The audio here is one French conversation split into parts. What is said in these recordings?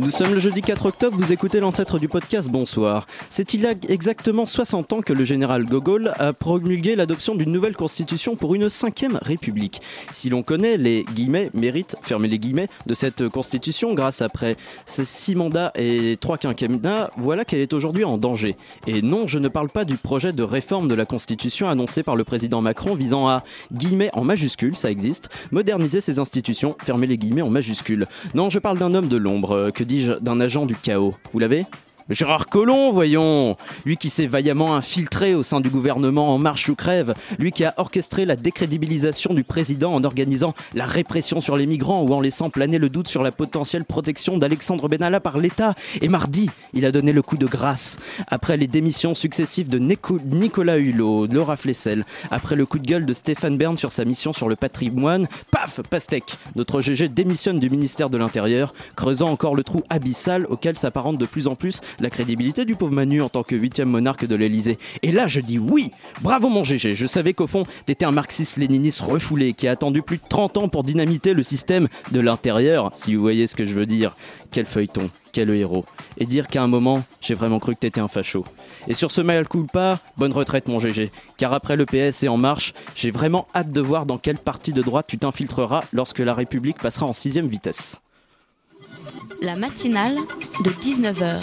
Nous sommes le jeudi 4 octobre, vous écoutez l'ancêtre du podcast Bonsoir. C'est il y a exactement 60 ans que le général Gogol a promulgué l'adoption d'une nouvelle constitution pour une cinquième république. Si l'on connaît les guillemets, mérites, fermez les guillemets, de cette constitution grâce après ses six mandats et trois quinquennats, voilà qu'elle est aujourd'hui en danger. Et non, je ne parle pas du projet de réforme de la constitution annoncé par le président Macron visant à, guillemets en majuscule, ça existe, moderniser ses institutions, fermez les guillemets en majuscule. Non, je parle d'un homme de l'ombre, euh, dis-je, d'un agent du chaos. Vous l'avez? Gérard Collomb, voyons Lui qui s'est vaillamment infiltré au sein du gouvernement En Marche ou Crève, lui qui a orchestré la décrédibilisation du président en organisant la répression sur les migrants ou en laissant planer le doute sur la potentielle protection d'Alexandre Benalla par l'État. Et mardi, il a donné le coup de grâce. Après les démissions successives de Nico- Nicolas Hulot, Laura Flessel, après le coup de gueule de Stéphane Bern sur sa mission sur le patrimoine, paf, pastèque Notre GG démissionne du ministère de l'Intérieur, creusant encore le trou abyssal auquel s'apparente de plus en plus la crédibilité du pauvre Manu en tant que huitième monarque de l'Élysée. Et là, je dis oui Bravo mon GG Je savais qu'au fond, t'étais un marxiste-léniniste refoulé qui a attendu plus de 30 ans pour dynamiter le système de l'intérieur, si vous voyez ce que je veux dire. Quel feuilleton, quel héros. Et dire qu'à un moment, j'ai vraiment cru que t'étais un facho. Et sur ce mal culpa, bonne retraite mon GG. Car après le PS et En Marche, j'ai vraiment hâte de voir dans quelle partie de droite tu t'infiltreras lorsque la République passera en sixième vitesse. La matinale de 19h,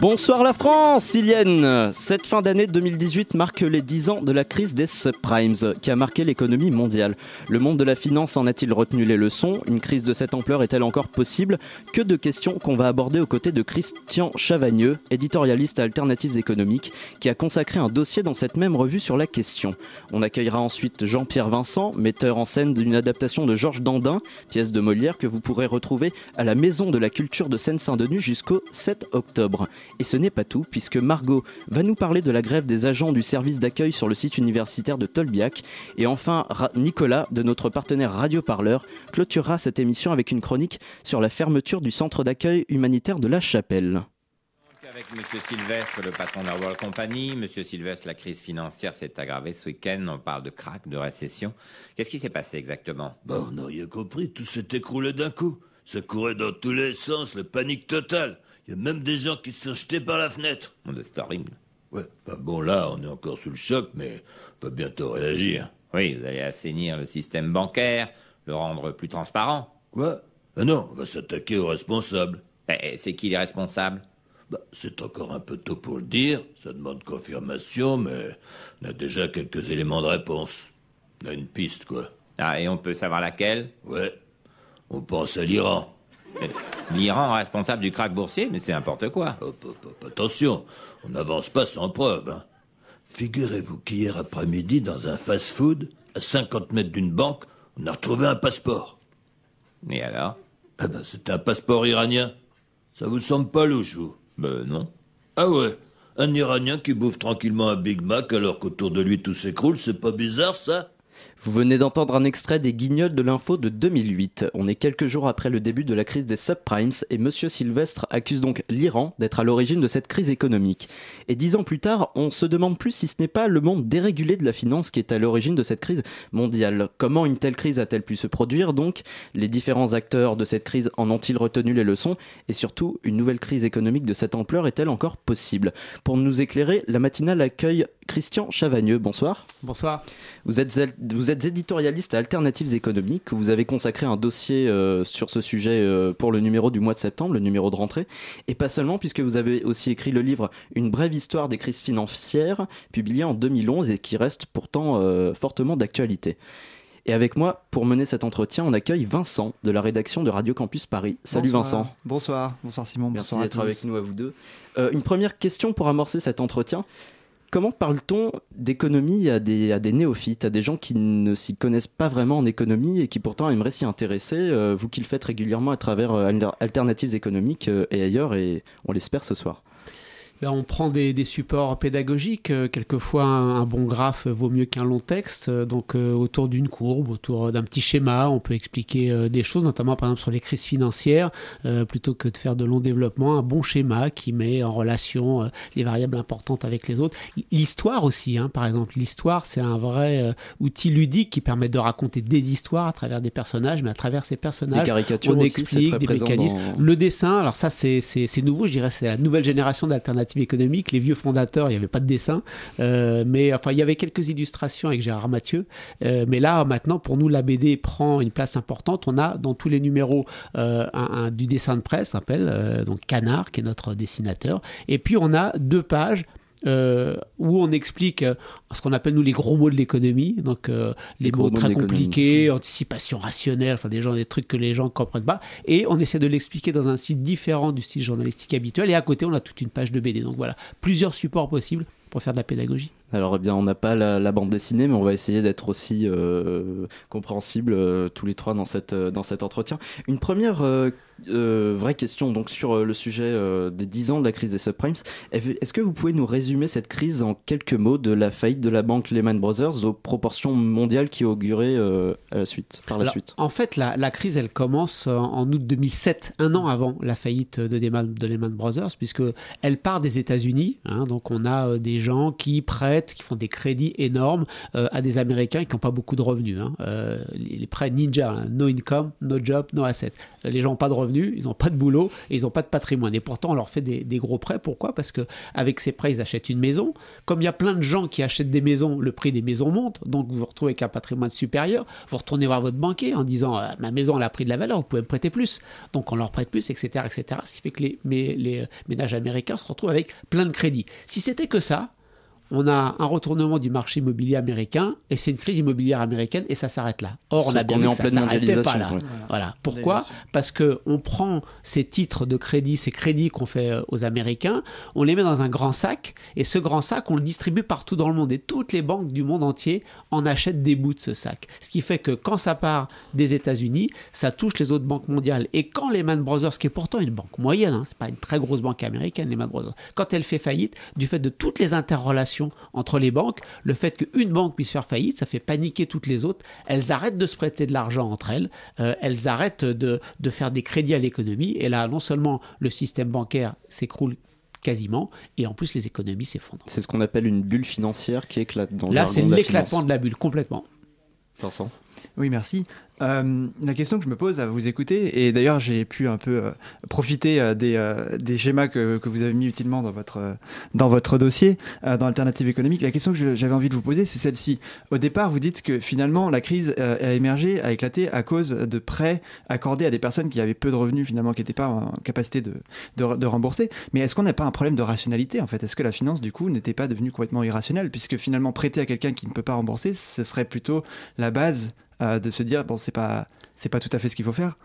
Bonsoir la France, Ilienne Cette fin d'année 2018 marque les 10 ans de la crise des subprimes qui a marqué l'économie mondiale. Le monde de la finance en a-t-il retenu les leçons? Une crise de cette ampleur est-elle encore possible? Que de questions qu'on va aborder aux côtés de Christian Chavagneux, éditorialiste à Alternatives économiques, qui a consacré un dossier dans cette même revue sur la question. On accueillera ensuite Jean-Pierre Vincent, metteur en scène d'une adaptation de Georges Dandin, pièce de Molière que vous pourrez retrouver à la Maison de la Culture de Seine-Saint-Denis jusqu'au 7 octobre. Et ce n'est pas tout, puisque Margot va nous parler de la grève des agents du service d'accueil sur le site universitaire de Tolbiac. Et enfin, Ra- Nicolas, de notre partenaire Radio Parleur, clôturera cette émission avec une chronique sur la fermeture du centre d'accueil humanitaire de la Chapelle. Avec M. Sylvestre, le patron de la World Company. Monsieur Sylvestre, la crise financière s'est aggravée ce week-end. On parle de crack, de récession. Qu'est-ce qui s'est passé exactement? Bah, on n'a rien compris, tout s'est écroulé d'un coup. Ça courait dans tous les sens, la panique totale. Il y a même des gens qui se sont jetés par la fenêtre. C'est horrible. Ouais, enfin bon, là, on est encore sous le choc, mais on va bientôt réagir. Oui, vous allez assainir le système bancaire, le rendre plus transparent. Quoi? Ah non, on va s'attaquer aux responsables. Eh, C'est qui les responsables? Bah, c'est encore un peu tôt pour le dire, ça demande confirmation, mais on a déjà quelques éléments de réponse. On a une piste, quoi. Ah, et on peut savoir laquelle? Ouais, on pense à l'Iran. L'Iran responsable du crack boursier Mais c'est n'importe quoi. Hop, hop, hop, attention, on n'avance pas sans preuve. hein. Figurez-vous qu'hier après-midi, dans un fast-food, à 50 mètres d'une banque, on a retrouvé un passeport. Et alors? Ah ben, c'était un passeport iranien. Ça vous semble pas louche, vous? Ben non. Ah ouais, un Iranien qui bouffe tranquillement un Big Mac alors qu'autour de lui tout s'écroule, c'est pas bizarre, ça? Vous venez d'entendre un extrait des Guignols de l'info de 2008. On est quelques jours après le début de la crise des subprimes et Monsieur Sylvestre accuse donc l'Iran d'être à l'origine de cette crise économique. Et dix ans plus tard, on se demande plus si ce n'est pas le monde dérégulé de la finance qui est à l'origine de cette crise mondiale. Comment une telle crise a-t-elle pu se produire donc? Les différents acteurs de cette crise en ont-ils retenu les leçons? Et surtout, une nouvelle crise économique de cette ampleur est-elle encore possible? Pour nous éclairer, la matinale accueille Christian Chavagneux. Bonsoir. Bonsoir. Vous êtes, vous êtes éditorialiste à Alternatives économiques. Vous avez consacré un dossier euh, sur ce sujet euh, pour le numéro du mois de septembre, le numéro de rentrée. Et pas seulement, puisque vous avez aussi écrit le livre Une brève histoire des crises financières, publié en 2011 et qui reste pourtant euh, fortement d'actualité. Et avec moi, pour mener cet entretien, on accueille Vincent de la rédaction de Radio Campus Paris. Salut Bonsoir. Vincent. Bonsoir. Bonsoir Simon. Merci Bonsoir à d'être avec nous à vous deux. Euh, une première question pour amorcer cet entretien. Comment parle-t-on d'économie à des, à des néophytes, à des gens qui ne s'y connaissent pas vraiment en économie et qui pourtant aimeraient s'y intéresser euh, Vous qui le faites régulièrement à travers euh, Alternatives économiques euh, et ailleurs, et on l'espère ce soir. Ben, on prend des, des, supports pédagogiques. Euh, quelquefois, un, bon graphe vaut mieux qu'un long texte. Euh, donc, euh, autour d'une courbe, autour d'un petit schéma, on peut expliquer des choses, notamment par exemple sur les crises financières, plutôt que de faire de longs développements. Un bon schéma qui met en relation les variables importantes avec les autres. L'histoire aussi, hein, par exemple. L'histoire, c'est un vrai outil ludique qui permet de raconter des histoires à travers des personnages, mais à travers ces personnages, caricatures on aussi, explique des mécanismes. Le dessin, alors ça, c'est nouveau, je dirais, c'est la nouvelle génération d'alternatives économique. Les vieux fondateurs, il n'y avait pas de dessin, euh, mais enfin, il y avait quelques illustrations avec Gérard Mathieu. Euh, mais là, maintenant, pour nous, la BD prend une place importante. On a dans tous les numéros euh, un, du dessin de presse, s'appelle donc Canard, qui est notre dessinateur. Et puis, on a deux pages euh, où on explique euh, ce qu'on appelle nous les gros mots de l'économie, donc euh, les, mots, très compliqués, anticipation rationnelle, enfin des gens des trucs que les gens comprennent pas, et on essaie de l'expliquer dans un style différent du style journalistique habituel. Et à côté, on a toute une page de BD. Donc voilà, plusieurs supports possibles pour faire de la pédagogie. Alors, eh bien, on n'a pas la, bande dessinée, mais on va essayer d'être aussi euh, compréhensible euh, tous les trois dans, cette, euh, dans cet entretien. Une première vraie question donc sur le sujet des 10 ans de la crise des subprimes. Est-ce que vous pouvez nous résumer cette crise en quelques mots de la faillite de la banque Lehman Brothers aux proportions mondiales qui auguraient à la suite, par la suite? En fait, la, la, crise, elle commence en août 2007, un an avant la faillite de, Lehman, de Lehman Brothers, puisque elle part des États-Unis. Hein, donc, on a des gens qui prêtent qui font des crédits énormes euh, à des Américains qui n'ont pas beaucoup de revenus. Hein. Euh, les, prêts ninja, hein. no income, no job, no asset. Les gens n'ont pas de revenus, ils n'ont pas de boulot et ils n'ont pas de patrimoine. Et pourtant, on leur fait des, gros prêts. Pourquoi? Parce qu'avec ces prêts, ils achètent une maison. Comme il y a plein de gens qui achètent des maisons, le prix des maisons monte. Donc vous vous retrouvez avec un patrimoine supérieur. Vous retournez voir votre banquier en disant euh, ma maison elle a pris de la valeur, vous pouvez me prêter plus. Donc on leur prête plus, etc., etc. Ce qui fait que les ménages américains se retrouvent avec plein de crédits. Si c'était que ça, on a un retournement du marché immobilier américain et c'est une crise immobilière américaine et ça s'arrête là. Or, on a bien vu que ça s'arrêtait pas là. Voilà. Pourquoi Parce que on prend ces titres de crédit, ces crédits qu'on fait euh, aux Américains, on les met dans un grand sac et ce grand sac, on le distribue partout dans le monde et toutes les banques du monde entier en achètent des bouts de ce sac. Ce qui fait que quand ça part des États-Unis, ça touche les autres banques mondiales et quand Lehman Brothers, qui est pourtant une banque moyenne, hein, c'est pas une très grosse banque américaine, Lehman Brothers, quand elle fait faillite, du fait de toutes les interrelations entre les banques, le fait qu'une banque puisse faire faillite, ça fait paniquer toutes les autres. Elles arrêtent de se prêter de l'argent entre elles, euh, elles arrêtent de, de faire des crédits à l'économie, et là, non seulement le système bancaire s'écroule quasiment, et en plus les économies s'effondrent. C'est ce qu'on appelle une bulle financière qui éclate dans Là, c'est l'éclatement de la bulle, complètement. Vincent? Oui, merci. Euh, la question que je me pose à vous écouter, et d'ailleurs j'ai pu un peu euh, profiter euh, des, schémas que, vous avez mis utilement dans votre, dossier, dans Alternative économique, la question que j'avais envie de vous poser, c'est celle-ci. Au départ, vous dites que finalement la crise a émergé, a éclaté à cause de prêts accordés à des personnes qui avaient peu de revenus, finalement, qui n'étaient pas en capacité de rembourser. Mais est-ce qu'on n'a pas un problème de rationalité, en fait? Est-ce que la finance, du coup, n'était pas devenue complètement irrationnelle, puisque finalement prêter à quelqu'un qui ne peut pas rembourser, ce serait plutôt la base euh, de se dire bon c'est pas c'est pas tout à fait ce qu'il faut faire.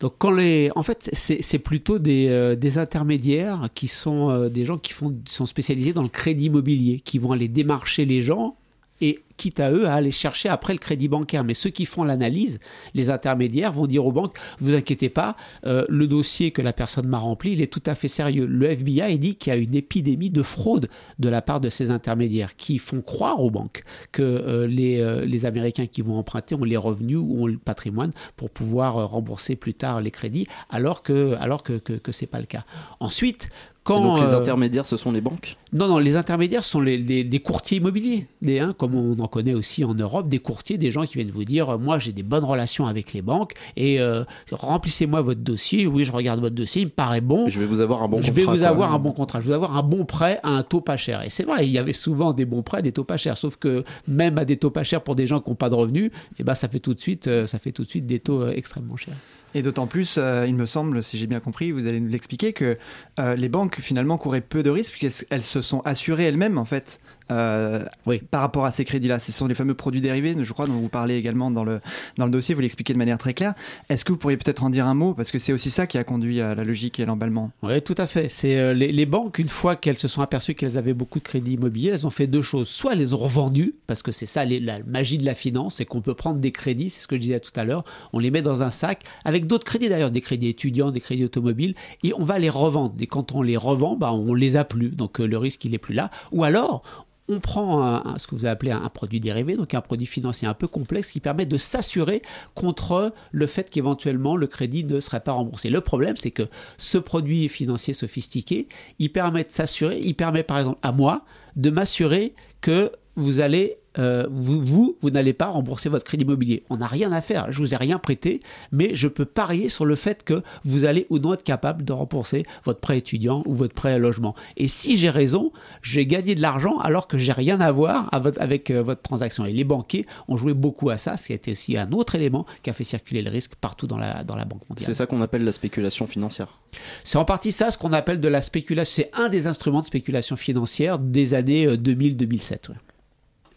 Donc quand les, en fait, c'est plutôt des, euh, des, intermédiaires qui sont euh, des gens qui font, sont spécialisés dans le crédit immobilier, qui vont aller démarcher les gens et quitte à eux à aller chercher après le crédit bancaire. Mais ceux qui font l'analyse, les intermédiaires, vont dire aux banques, vous inquiétez pas, euh, le dossier que la personne m'a rempli, il est tout à fait sérieux. Le FBI dit qu'il y a une épidémie de fraude de la part de ces intermédiaires qui font croire aux banques que euh, les, euh, les Américains qui vont emprunter ont les revenus ou ont le patrimoine pour pouvoir rembourser plus tard les crédits, alors que alors que, que, que pas le cas. Ensuite, donc les intermédiaires, ce sont les banques Non, non, les intermédiaires sont les, les, courtiers immobiliers, les, hein, comme on en connaît aussi en Europe, des courtiers, des gens qui viennent vous dire, moi j'ai des bonnes relations avec les banques et euh, remplissez-moi votre dossier. Oui, je regarde votre dossier, il me paraît bon. Je vais vous avoir un bon je contrat. Je vais vous avoir un bon contrat. Je vais vous avoir un bon prêt à un taux pas cher. Et c'est vrai, il y avait souvent des bons prêts, des taux pas chers. Sauf que même à des taux pas chers pour des gens qui n'ont pas de revenus, eh ben ça fait tout de suite, euh, ça fait tout de suite des taux euh, extrêmement chers. Et d'autant plus, euh, il me semble, si j'ai bien compris, vous allez nous l'expliquer, que euh, les banques finalement couraient peu de risques puisqu'elles se sont assurées elles-mêmes en fait euh, par rapport à ces crédits-là. Ce sont les fameux produits dérivés, je crois, dont vous parlez également dans le, dans le dossier, vous l'expliquez de manière très claire. Est-ce que vous pourriez peut-être en dire un mot Parce que c'est aussi ça qui a conduit à la logique et à l'emballement? Oui, tout à fait. C'est euh, les, les, banques, une fois qu'elles se sont aperçues qu'elles avaient beaucoup de crédits immobiliers, elles ont fait deux choses. Soit elles les ont revendus, parce que c'est ça la magie de la finance, c'est qu'on peut prendre des crédits, c'est ce que je disais tout à l'heure, on les met dans un sac, avec d'autres crédits d'ailleurs, des crédits étudiants, des crédits automobiles, et on va les revendre. Et quand on les revend, bah, on les a plus, donc euh, le risque il est plus là. Ou alors, on prend ce que vous appelez un, produit dérivé, donc un produit financier un peu complexe qui permet de s'assurer contre le fait qu'éventuellement le crédit ne serait pas remboursé. Le problème, c'est que ce produit financier sophistiqué, il permet de s'assurer, il permet par exemple à moi de m'assurer que vous allez euh, vous, vous, vous n'allez pas rembourser votre crédit immobilier. On n'a rien à faire. Je vous ai rien prêté, mais je peux parier sur le fait que vous allez ou non être capable de rembourser votre prêt étudiant ou votre prêt à logement. Et si j'ai raison, j'ai gagné de l'argent alors que j'ai rien à voir avec euh, votre transaction. Et les banquiers ont joué beaucoup à ça, ce qui a été aussi un autre élément qui a fait circuler le risque partout dans la, dans la banque mondiale. C'est ça qu'on appelle la spéculation financière. C'est en partie ça, ce qu'on appelle de la spéculation. C'est un des instruments de spéculation financière des années 2000-2007. Euh,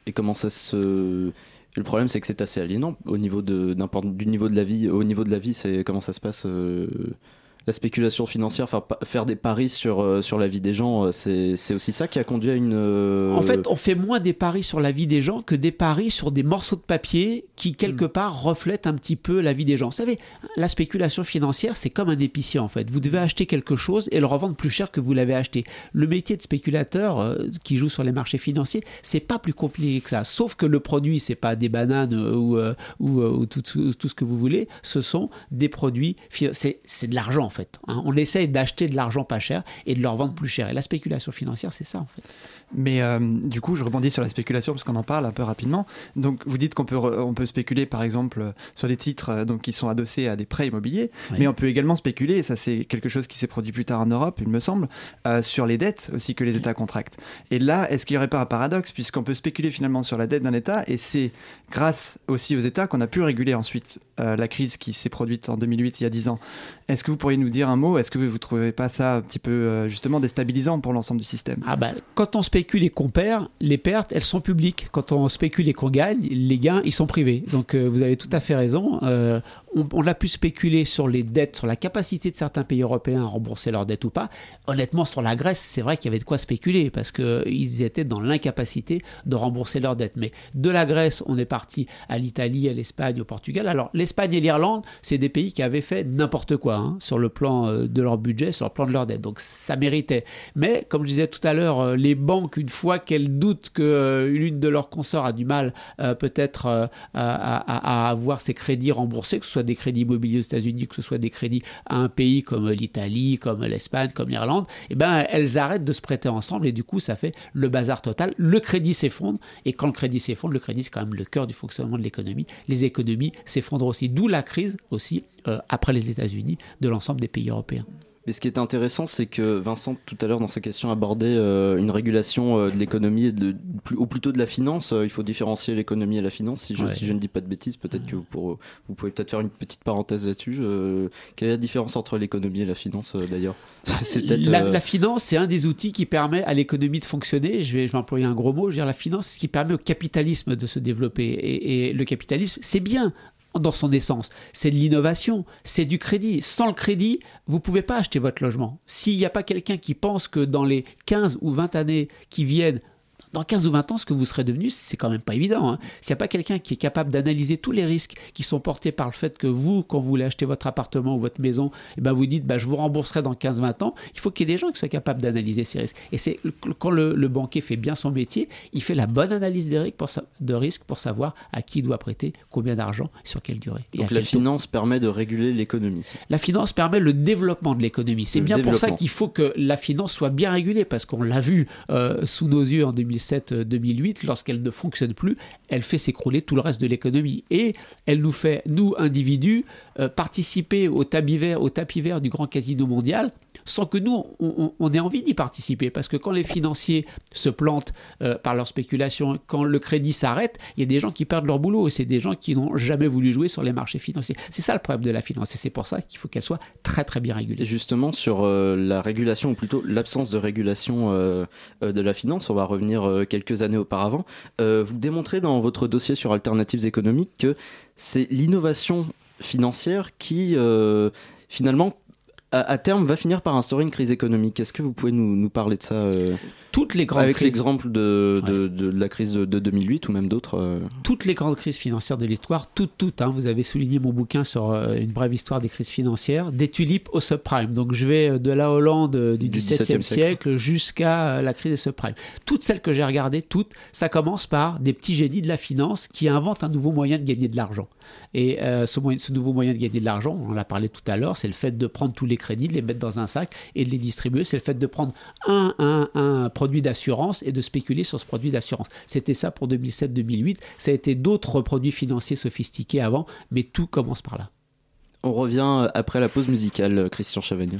et comment ça se le problème, c'est que c'est assez aliénant au niveau de du niveau de la vie. Au niveau de la vie, c'est comment ça se passe euh, la spéculation financière, faire, faire des paris sur, euh, sur la vie des gens, euh, c'est aussi ça qui a conduit à une... Euh, en fait, on fait moins des paris sur la vie des gens que des paris sur des morceaux de papier qui, quelque mm. part, reflètent un petit peu la vie des gens. Vous savez, la spéculation financière, c'est comme un épicier, en fait. Vous devez acheter quelque chose et le revendre plus cher que vous l'avez acheté. Le métier de spéculateur qui joue sur les marchés financiers, c'est pas plus compliqué que ça. Sauf que le produit, c'est pas des bananes ou, ou, tout, tout, ce que vous voulez, ce sont des produits... C'est de l'argent, fait. Hein. On essaye d'acheter de l'argent pas cher et de le revendre plus cher. Et la spéculation financière, c'est ça en fait. Mais euh, du coup, je rebondis sur la spéculation parce qu'on en parle un peu rapidement. Donc, vous dites qu'on peut, on peut spéculer par exemple sur les titres euh, donc, qui sont adossés à des prêts immobiliers, mais on peut également spéculer, et ça c'est quelque chose qui s'est produit plus tard en Europe, il me semble, euh, sur les dettes aussi que les États contractent. Et là, est-ce qu'il n'y aurait pas un paradoxe puisqu'on peut spéculer finalement sur la dette d'un État et c'est grâce aussi aux États qu'on a pu réguler ensuite la crise qui s'est produite en 2008, il y a 10 ans. Est-ce que vous pourriez nous dire un mot? Est-ce que vous ne trouvez pas ça un petit peu euh, justement déstabilisant pour l'ensemble du système? Ah bah, Quand on spécule et qu'on perd, les pertes, elles sont publiques. Quand on spécule et qu'on gagne, les gains, ils sont privés. Donc euh, vous avez tout à fait raison. Euh, on, a pu spéculer sur les dettes, sur la capacité de certains pays européens à rembourser leurs dettes ou pas. Honnêtement, sur la Grèce, c'est vrai qu'il y avait de quoi spéculer parce qu'ils étaient dans l'incapacité de rembourser leurs dettes. Mais de la Grèce, on est parti à l'Italie, à l'Espagne, au Portugal. Alors l'Espagne et l'Irlande, c'est des pays qui avaient fait n'importe quoi hein, sur le plan euh, de leur budget, sur le plan de leurs dettes. Donc ça méritait. Mais comme je disais tout à l'heure, euh, les banques, une fois qu'elles doutent que euh, l'une de leurs consorts a du mal peut-être à, avoir ses crédits remboursés, que ce soit des crédits immobiliers aux États-Unis, que ce soit des crédits à un pays comme l'Italie, comme l'Espagne, comme l'Irlande, eh ben elles arrêtent de se prêter ensemble et du coup ça fait le bazar total. Le crédit s'effondre et quand le crédit s'effondre, le crédit c'est quand même le cœur du fonctionnement de l'économie. Les économies s'effondrent aussi, d'où la crise aussi après les États-Unis de l'ensemble des pays européens. Mais ce qui est intéressant, c'est que Vincent, tout à l'heure, dans sa question, abordait euh, une régulation euh, de l'économie, et de, ou plutôt de la finance. Euh, il faut différencier l'économie et la finance. Si je, si je ne dis pas de bêtises, peut-être que vous, pour, vous, pouvez peut-être faire une petite parenthèse là-dessus. quelle est la différence entre l'économie et la finance, d'ailleurs? La, la, finance, c'est un des outils qui permet à l'économie de fonctionner. Je vais, je vais employer un gros mot. Je veux dire, la finance, c'est ce qui permet au capitalisme de se développer. Et, et le capitalisme, c'est bien dans son essence. C'est de l'innovation, c'est du crédit. Sans le crédit, vous ne pouvez pas acheter votre logement. S'il n'y a pas quelqu'un qui pense que dans les 15 ou 20 années qui viennent, dans 15 ou 20 ans, ce que vous serez devenu, c'est quand même pas évident. Hein. S'il n'y a pas quelqu'un qui est capable d'analyser tous les risques qui sont portés par le fait que vous, quand vous voulez acheter votre appartement ou votre maison, et eh ben vous dites bah, je vous rembourserai dans 15-20 ans, il faut qu'il y ait des gens qui soient capables d'analyser ces risques. Et c'est quand le, banquier fait bien son métier, il fait la bonne analyse des risques pour, de risques pour savoir à qui il doit prêter, combien d'argent, sur quelle durée. Donc la finance permet de réguler l'économie. La finance permet le développement de l'économie. C'est bien pour ça qu'il faut que la finance soit bien régulée, parce qu'on l'a vu euh, sous nos yeux en 2000 2007-2008, lorsqu'elle ne fonctionne plus, elle fait s'écrouler tout le reste de l'économie. Et elle nous fait, nous, individus, euh, participer au tapis vert, au tapis vert du grand casino mondial sans que nous, on, ait envie d'y participer. Parce que quand les financiers se plantent euh, par leur spéculation, quand le crédit s'arrête, il y a des gens qui perdent leur boulot. Et c'est des gens qui n'ont jamais voulu jouer sur les marchés financiers. C'est ça le problème de la finance. Et c'est pour ça qu'il faut qu'elle soit très très bien régulée. Justement, sur euh, la régulation, ou plutôt l'absence de régulation de la finance, on va revenir quelques années auparavant. Vous démontrez dans votre dossier sur alternatives économiques que c'est l'innovation financière qui, euh, finalement, à, terme, va finir par instaurer une crise économique. Est-ce que vous pouvez nous, nous parler de ça euh, Toutes les grandes Avec l'exemple de, de, de- de la crise de, de 2008 ou même d'autres euh, toutes les grandes crises financières de l'histoire, toutes, toutes. hein. vous avez souligné mon bouquin sur euh, une brève histoire des crises financières, des tulipes au subprime. Donc je vais de la Hollande du Du XVIIe XVIIe siècle jusqu'à la crise des subprimes. Toutes celles que j'ai regardées, toutes, ça commence par des petits génies de la finance qui inventent un nouveau moyen de gagner de l'argent. Et ce, moyen- ce nouveau moyen de gagner de l'argent, on en a parlé tout à l'heure, c'est le fait de prendre tous les crédits, de les mettre dans un sac et de les distribuer. C'est le fait de prendre un, un, un produit d'assurance et de spéculer sur ce produit d'assurance. C'était ça pour 2007-2008. Ça a été d'autres produits financiers sophistiqués avant, mais tout commence par là. On revient après la pause musicale, Christian Chavagneux.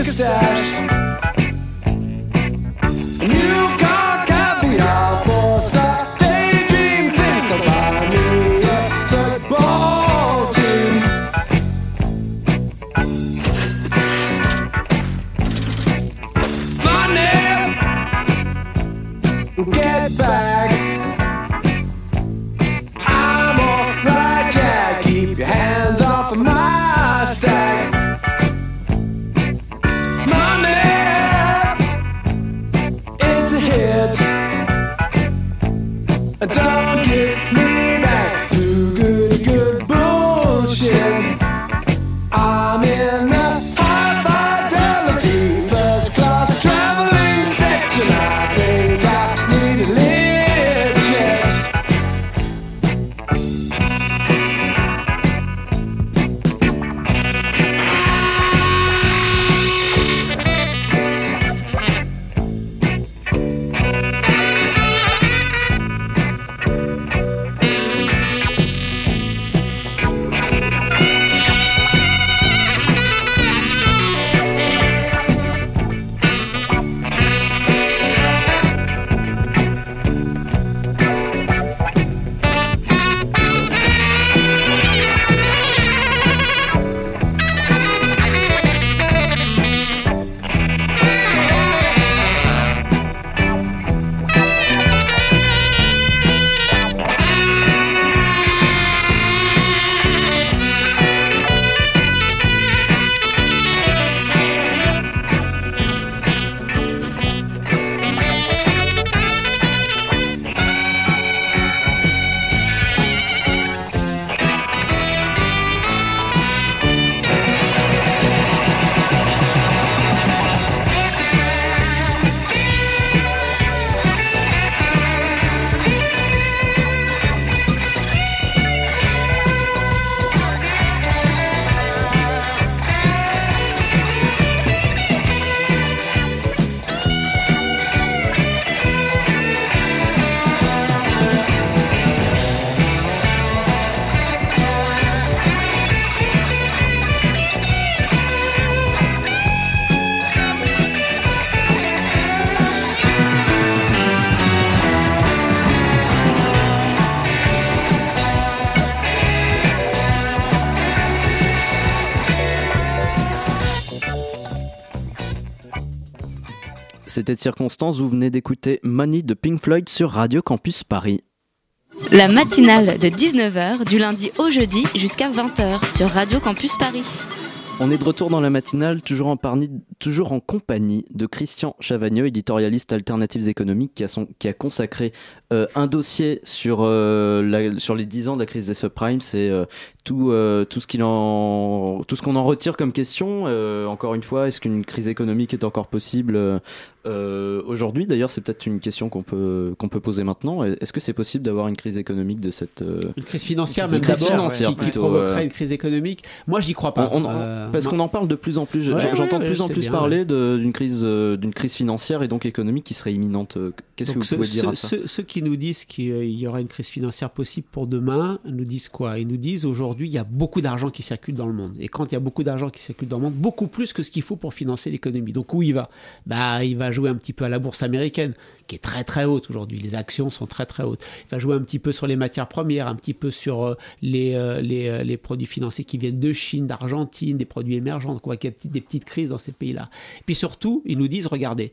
a stash. C'était de circonstance, vous venez d'écouter Money de Pink Floyd sur Radio Campus Paris. La matinale de 19h du lundi au jeudi jusqu'à 20h sur Radio Campus Paris. On est de retour dans la matinale, toujours en, parni- toujours en compagnie de Christian Chavagneux, éditorialiste alternatives économiques, qui a, son- qui a consacré euh, un dossier sur, euh, la- sur les 10 ans de la crise des subprimes. C'est euh, tout, tout ce qu'il en, tout ce qu'on en retire comme question. Encore une fois, est-ce qu'une crise économique est encore possible aujourd'hui? D'ailleurs, c'est peut-être une question qu'on peut, qu'on peut poser maintenant. Est-ce que c'est possible d'avoir une crise économique de cette... Une crise financière, Une même crise d'abord, financière, qui, qui provoquerait une crise économique? Moi, j'y crois pas. On- on- parce qu'on en parle de plus en plus. J'entends ouais, de plus en plus bien, parler d'une crise, euh, d'une crise financière et donc économique qui serait imminente. Euh, Qu'est-ce que vous ceux, pouvez dire à ça? ceux- qui nous disent qu'il y aura une crise financière possible pour demain nous disent quoi? Ils nous disent aujourd'hui il y a beaucoup d'argent qui circule dans le monde. Et quand il y a beaucoup d'argent qui circule dans le monde, beaucoup plus que ce qu'il faut pour financer l'économie. Donc où il va? Bah il va jouer un petit peu à la bourse américaine qui est très très haute aujourd'hui. Les actions sont très très hautes. Il va jouer un petit peu sur les matières premières, un petit peu sur euh, les, les, les produits financiers qui viennent de Chine, d'Argentine, des produits émergents, quoi, qu'il y a des petites crises dans ces pays-là. Puis surtout, ils nous disent regardez,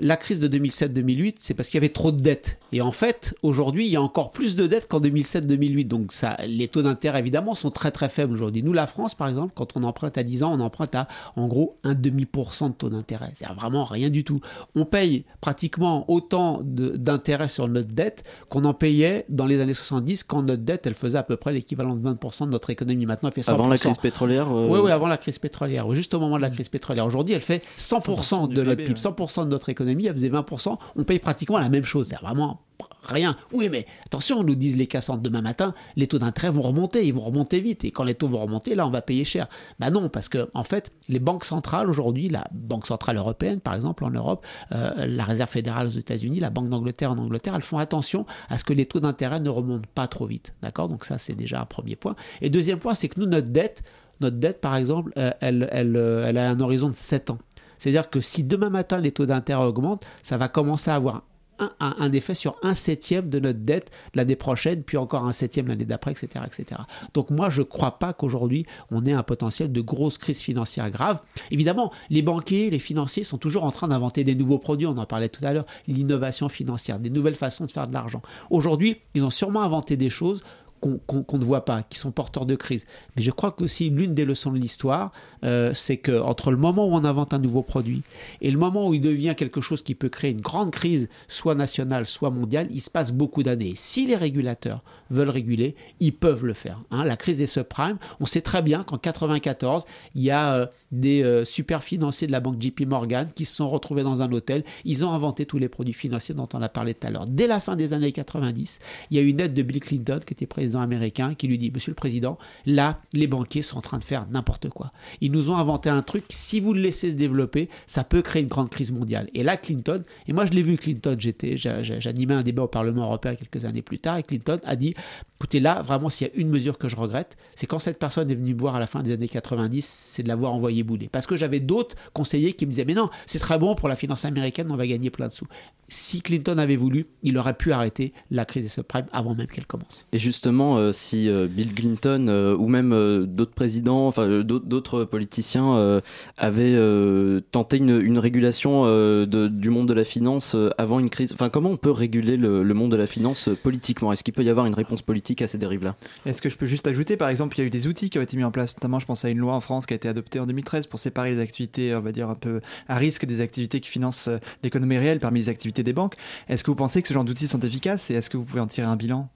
la crise de 2007-2008, c'est parce qu'il y avait trop de dettes. Et en fait, aujourd'hui, il y a encore plus de dettes qu'en 2007-2008. Donc, ça, les taux d'intérêt, évidemment, sont très très faibles aujourd'hui. Nous, la France, par exemple, quand on emprunte à 10 ans, on emprunte à, en gros, un demi-pour cent de taux d'intérêt. C'est vraiment rien du tout. On paye pratiquement autant de- d'intérêt sur notre dette qu'on en payait dans les années 70, quand notre dette, elle faisait à peu près l'équivalent de 20% de notre économie. Maintenant, elle fait 100%. Avant la crise pétrolière euh, Oui, oui, avant la crise pétrolière. Juste au moment de la crise pétrolière. Aujourd'hui, elle fait 100%, de du notre PIB, PIB, 100% de notre économie. Elle faisait 20%. On paye pratiquement la même chose. C'est vraiment rien. Oui, mais attention, nous disent les cassantes demain matin, les taux d'intérêt vont remonter. Ils vont remonter vite. Et quand les taux vont remonter, là, on va payer cher. Bah non, parce que, en fait, les banques centrales aujourd'hui, la Banque centrale européenne, par exemple, en Europe, euh, la Réserve fédérale aux États-Unis, la Banque d'Angleterre en Angleterre, elles font attention à ce que les taux d'intérêt ne remontent pas trop vite. D'accord? Donc, ça, c'est déjà un premier point. Et deuxième point, c'est que nous, notre dette, notre dette, par exemple, euh, elle, elle, euh, elle a un horizon de 7 ans. C'est-à-dire que si demain matin les taux d'intérêt augmentent, ça va commencer à avoir un, effet sur un septième de notre dette l'année prochaine, puis encore un septième l'année d'après, etc., etc. Donc moi, je ne crois pas qu'aujourd'hui, on ait un potentiel de grosse crise financière grave. Évidemment, les banquiers, les financiers sont toujours en train d'inventer des nouveaux produits, on en parlait tout à l'heure, l'innovation financière, des nouvelles façons de faire de l'argent. Aujourd'hui, ils ont sûrement inventé des choses qu'on ne voit pas, qui sont porteurs de crise. Mais je crois qu'aussi l'une des leçons de l'histoire, euh, c'est que entre le moment où on invente un nouveau produit et le moment où il devient quelque chose qui peut créer une grande crise, soit nationale, soit mondiale, il se passe beaucoup d'années. Si les régulateurs veulent réguler, ils peuvent le faire. hein. La crise des subprimes, on sait très bien qu'en 94, il y a euh, des euh, super financiers de la banque JP Morgan qui se sont retrouvés dans un hôtel. Ils ont inventé tous les produits financiers dont on a parlé tout à l'heure. Dès la fin des années 90, il y a une aide de Bill Clinton, qui était président américain, qui lui dit Monsieur le Président, là, les banquiers sont en train de faire n'importe quoi. Ils nous ont inventé un truc, si vous le laissez se développer, ça peut créer une grande crise mondiale. Et là, Clinton, et moi je l'ai vu, Clinton, j'animais un débat au Parlement européen quelques années plus tard, et Clinton a dit Écoutez, là, vraiment, s'il y a une mesure que je regrette, c'est quand cette personne est venue me voir à la fin des années 90, c'est de l'avoir envoyé bouler. Parce que j'avais d'autres conseillers qui me disaient Mais non, c'est très bon pour la finance américaine, on va gagner plein de sous. Si Clinton avait voulu, il aurait pu arrêter la crise des subprimes avant même qu'elle commence. Et justement, euh, si euh, Bill Clinton euh, ou même d'autres présidents, enfin d'autres- politiciens avaient tenté une, régulation du monde de la finance avant une crise, enfin comment on peut réguler le, le monde de la finance politiquement? Est-ce qu'il peut y avoir une réponse politique à ces dérives-là? Est-ce que je peux juste ajouter, par exemple, il y a eu des outils qui ont été mis en place, notamment je pense à une loi en France qui a été adoptée en 2013 pour séparer les activités, on va dire, un peu à risque des activités qui financent l'économie réelle parmi les activités des banques. Est-ce que vous pensez que ce genre d'outils sont efficaces et est-ce que vous pouvez en tirer un bilan?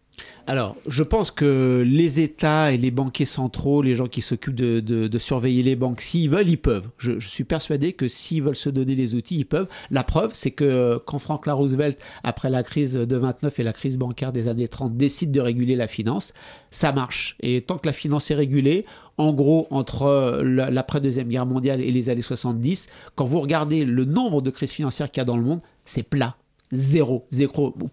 Alors, je pense que les États et les banquiers centraux, les gens qui s'occupent de, surveiller les banques, s'ils veulent, ils peuvent. Je, je suis persuadé que s'ils veulent se donner les outils, ils peuvent. La preuve, c'est que euh, quand Franklin Roosevelt, après la crise de 29 et la crise bancaire des années 30, décide de réguler la finance, ça marche. Et tant que la finance est régulée, en gros, entre euh, la- l'après-deuxième guerre mondiale et les années 70, quand vous regardez le nombre de crises financières qu'il y a dans le monde, c'est plat zéro,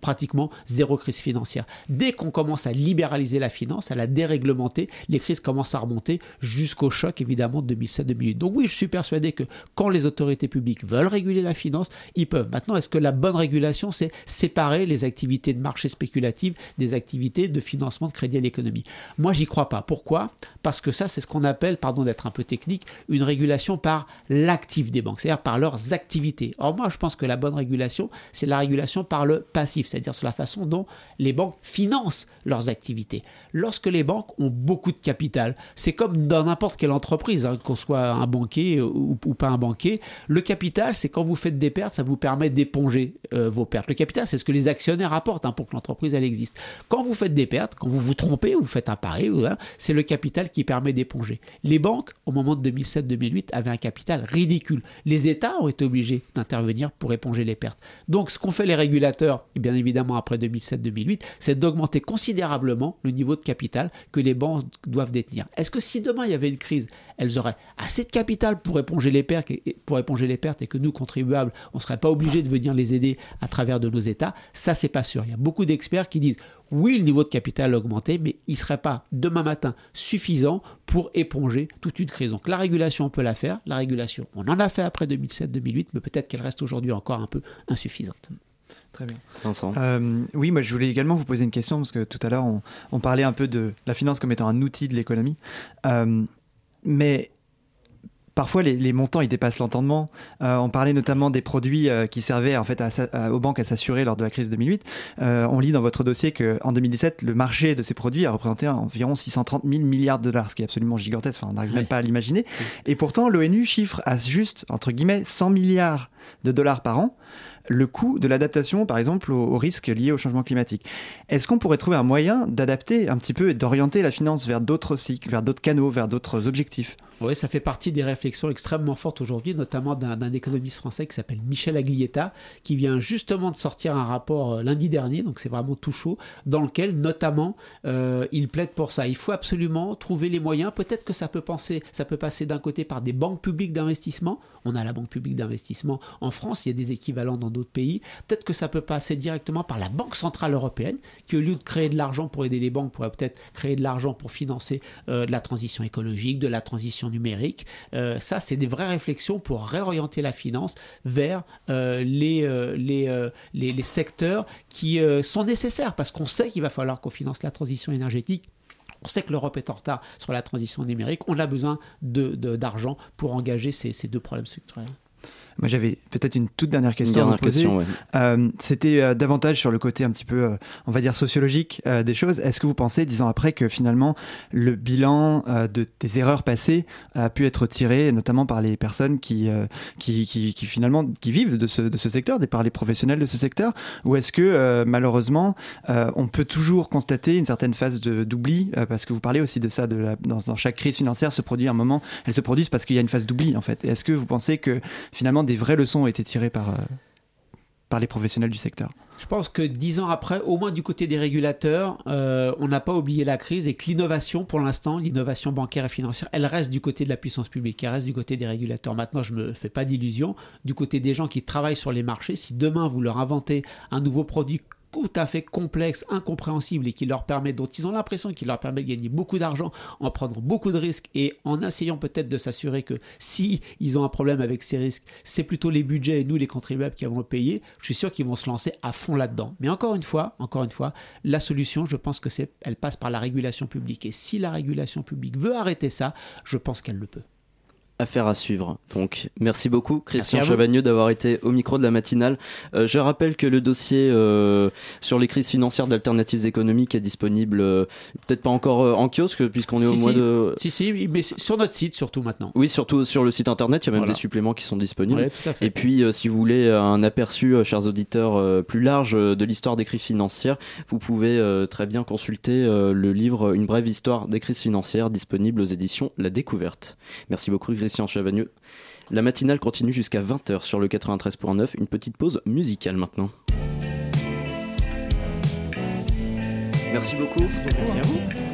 pratiquement zéro crise financière. Dès qu'on commence à libéraliser la finance, à la déréglementer, les crises commencent à remonter jusqu'au choc évidemment de 2007-2008. Donc oui, je suis persuadé que quand les autorités publiques veulent réguler la finance, ils peuvent. Maintenant, est-ce que la bonne régulation, c'est séparer les activités de marché spéculative des activités de financement de crédit à l'économie? Moi, j'y crois pas. Pourquoi? Parce que ça, c'est ce qu'on appelle, pardon d'être un peu technique, une régulation par l'actif des banques, c'est-à-dire par leurs activités. Or, moi, je pense que la bonne régulation, c'est la régulation par le passif, c'est-à-dire sur la façon dont les banques financent leurs activités. Lorsque les banques ont beaucoup de capital, c'est comme dans n'importe quelle entreprise, hein, qu'on soit un banquier ou, ou pas un banquier, le capital, c'est quand vous faites des pertes, ça vous permet d'éponger euh, vos pertes. Le capital, c'est ce que les actionnaires apportent hein, pour que l'entreprise elle existe. Quand vous faites des pertes, quand vous vous trompez, vous faites un pari, hein, c'est le capital qui permet d'éponger. Les banques, au moment de 2007-2008, avaient un capital ridicule. Les États ont été obligés d'intervenir pour éponger les pertes. Donc, ce qu'ont fait les régulateurs, bien évidemment après 2007-2008, c'est d'augmenter considérablement le niveau de capital que les banques doivent détenir. Est-ce que si demain il y avait une crise, elles auraient assez de capital pour éponger les pertes et, pour éponger les pertes et que nous, contribuables, on ne serait pas obligés de venir les aider à travers de nos États? Ça, c'est pas sûr. Il y a beaucoup d'experts qui disent oui, le niveau de capital a augmenté, mais il ne serait pas demain matin suffisant pour éponger toute une crise. Donc la régulation, on peut la faire. La régulation, on en a fait après 2007-2008, mais peut-être qu'elle reste aujourd'hui encore un peu insuffisante. Très bien. Vincent. Euh, oui, moi je voulais également vous poser une question parce que tout à l'heure on, on parlait un peu de la finance comme étant un outil de l'économie. Euh, mais parfois les, les montants ils dépassent l'entendement. Euh, on parlait notamment des produits euh, qui servaient en fait à, sa- à- aux banques à s'assurer lors de la crise de 2008. Euh, on lit dans votre dossier que en 2017 le marché de ces produits a représenté environ 630 000 milliards de dollars, ce qui est absolument gigantesque. Enfin, on n'arrive même pas à l'imaginer. Et pourtant l'ONU chiffre à juste entre guillemets 100 milliards de dollars par an le coût de l'adaptation, par exemple, aux, risques liés au changement climatique. Est-ce qu'on pourrait trouver un moyen d'adapter un petit peu et d'orienter la finance vers d'autres cycles, vers d'autres canaux, vers d'autres objectifs? Oui, ça fait partie des réflexions extrêmement fortes aujourd'hui, notamment d'un d'un économiste français qui s'appelle Michel Aglietta, qui vient justement de sortir un rapport euh, lundi dernier, donc c'est vraiment tout chaud, dans lequel notamment euh, il plaide pour ça. Il faut absolument trouver les moyens. Peut-être que ça peut penser, ça peut passer d'un côté par des banques publiques d'investissement. On a la banque publique d'investissement en France, il y a des équivalents dans pays. Peut-être que ça peut passer directement par la Banque centrale européenne, qui au lieu de créer de l'argent pour aider les banques, pourrait peut-être créer de l'argent pour financer euh, de la transition écologique, de la transition numérique. Euh, ça, c'est des vraies réflexions pour réorienter la finance vers euh, les, secteurs qui sont nécessaires, parce qu'on sait qu'il va falloir qu'on finance la transition énergétique. On sait que l'Europe est en retard sur la transition numérique. On a besoin d'argent pour engager ces deux problèmes structurels. Moi, j'avais peut-être une toute dernière question dernière à vous poser. question, ouais. Euh, C'était euh, davantage sur le côté un petit peu, euh, on va dire, sociologique des choses. Est-ce que vous pensez, dix ans après, que finalement, le bilan de, des erreurs passées a pu être tiré, notamment par les personnes qui, qui, qui, qui finalement qui vivent de ce, de ce secteur, par les professionnels de ce secteur? Ou est-ce que, malheureusement, on peut toujours constater une certaine phase de- d'oubli Parce que vous parlez aussi de ça, de la, dans, dans chaque crise financière se produit un moment, elle se produit parce qu'il y a une phase d'oubli, en fait. Est-ce que vous pensez que finalement, des vraies leçons ont été tirées par, euh, par les professionnels du secteur Je pense que dix ans après, au moins du côté des régulateurs, euh, on n'a pas oublié la crise et que l'innovation, pour l'instant, l'innovation bancaire et financière, elle reste du côté de la puissance publique, elle reste du côté des régulateurs. Maintenant, je me fais pas d'illusions. Du côté des gens qui travaillent sur les marchés, si demain vous leur inventez un nouveau produit tout à fait complexe, incompréhensible et qui leur permet, dont ils ont l'impression qu'il leur permet de gagner beaucoup d'argent en prenant beaucoup de risques et en essayant peut-être de s'assurer que si ils ont un problème avec ces risques, c'est plutôt les budgets et nous les contribuables qui vont le payer. Je suis sûr qu'ils vont se lancer à fond là-dedans. Mais encore une fois, encore une fois, la solution, je pense que c'est, elle passe par la régulation publique. Et si la régulation publique veut arrêter ça, je pense qu'elle le peut. Affaire à suivre. Donc, merci beaucoup, Christian vous. Chavagneux, d'avoir été au micro de la matinale. Euh, je rappelle que le dossier euh, sur les crises financières d'alternatives économiques est disponible, euh, peut-être pas encore en kiosque, puisqu'on est au Si, mois de. Si, si, mais sur notre site surtout maintenant. Oui, surtout sur le site internet, il y a même Voilà. des suppléments qui sont disponibles. Ouais, tout à fait. Et puis, si vous voulez un aperçu, chers auditeurs, plus large de l'histoire des crises financières, vous pouvez très bien consulter le livre Une brève histoire des crises financières, disponible aux éditions La Découverte. Merci beaucoup, Christian La matinale continue jusqu'à 20h sur le 93.9. Une petite pause musicale maintenant. Merci beaucoup. Merci à vous.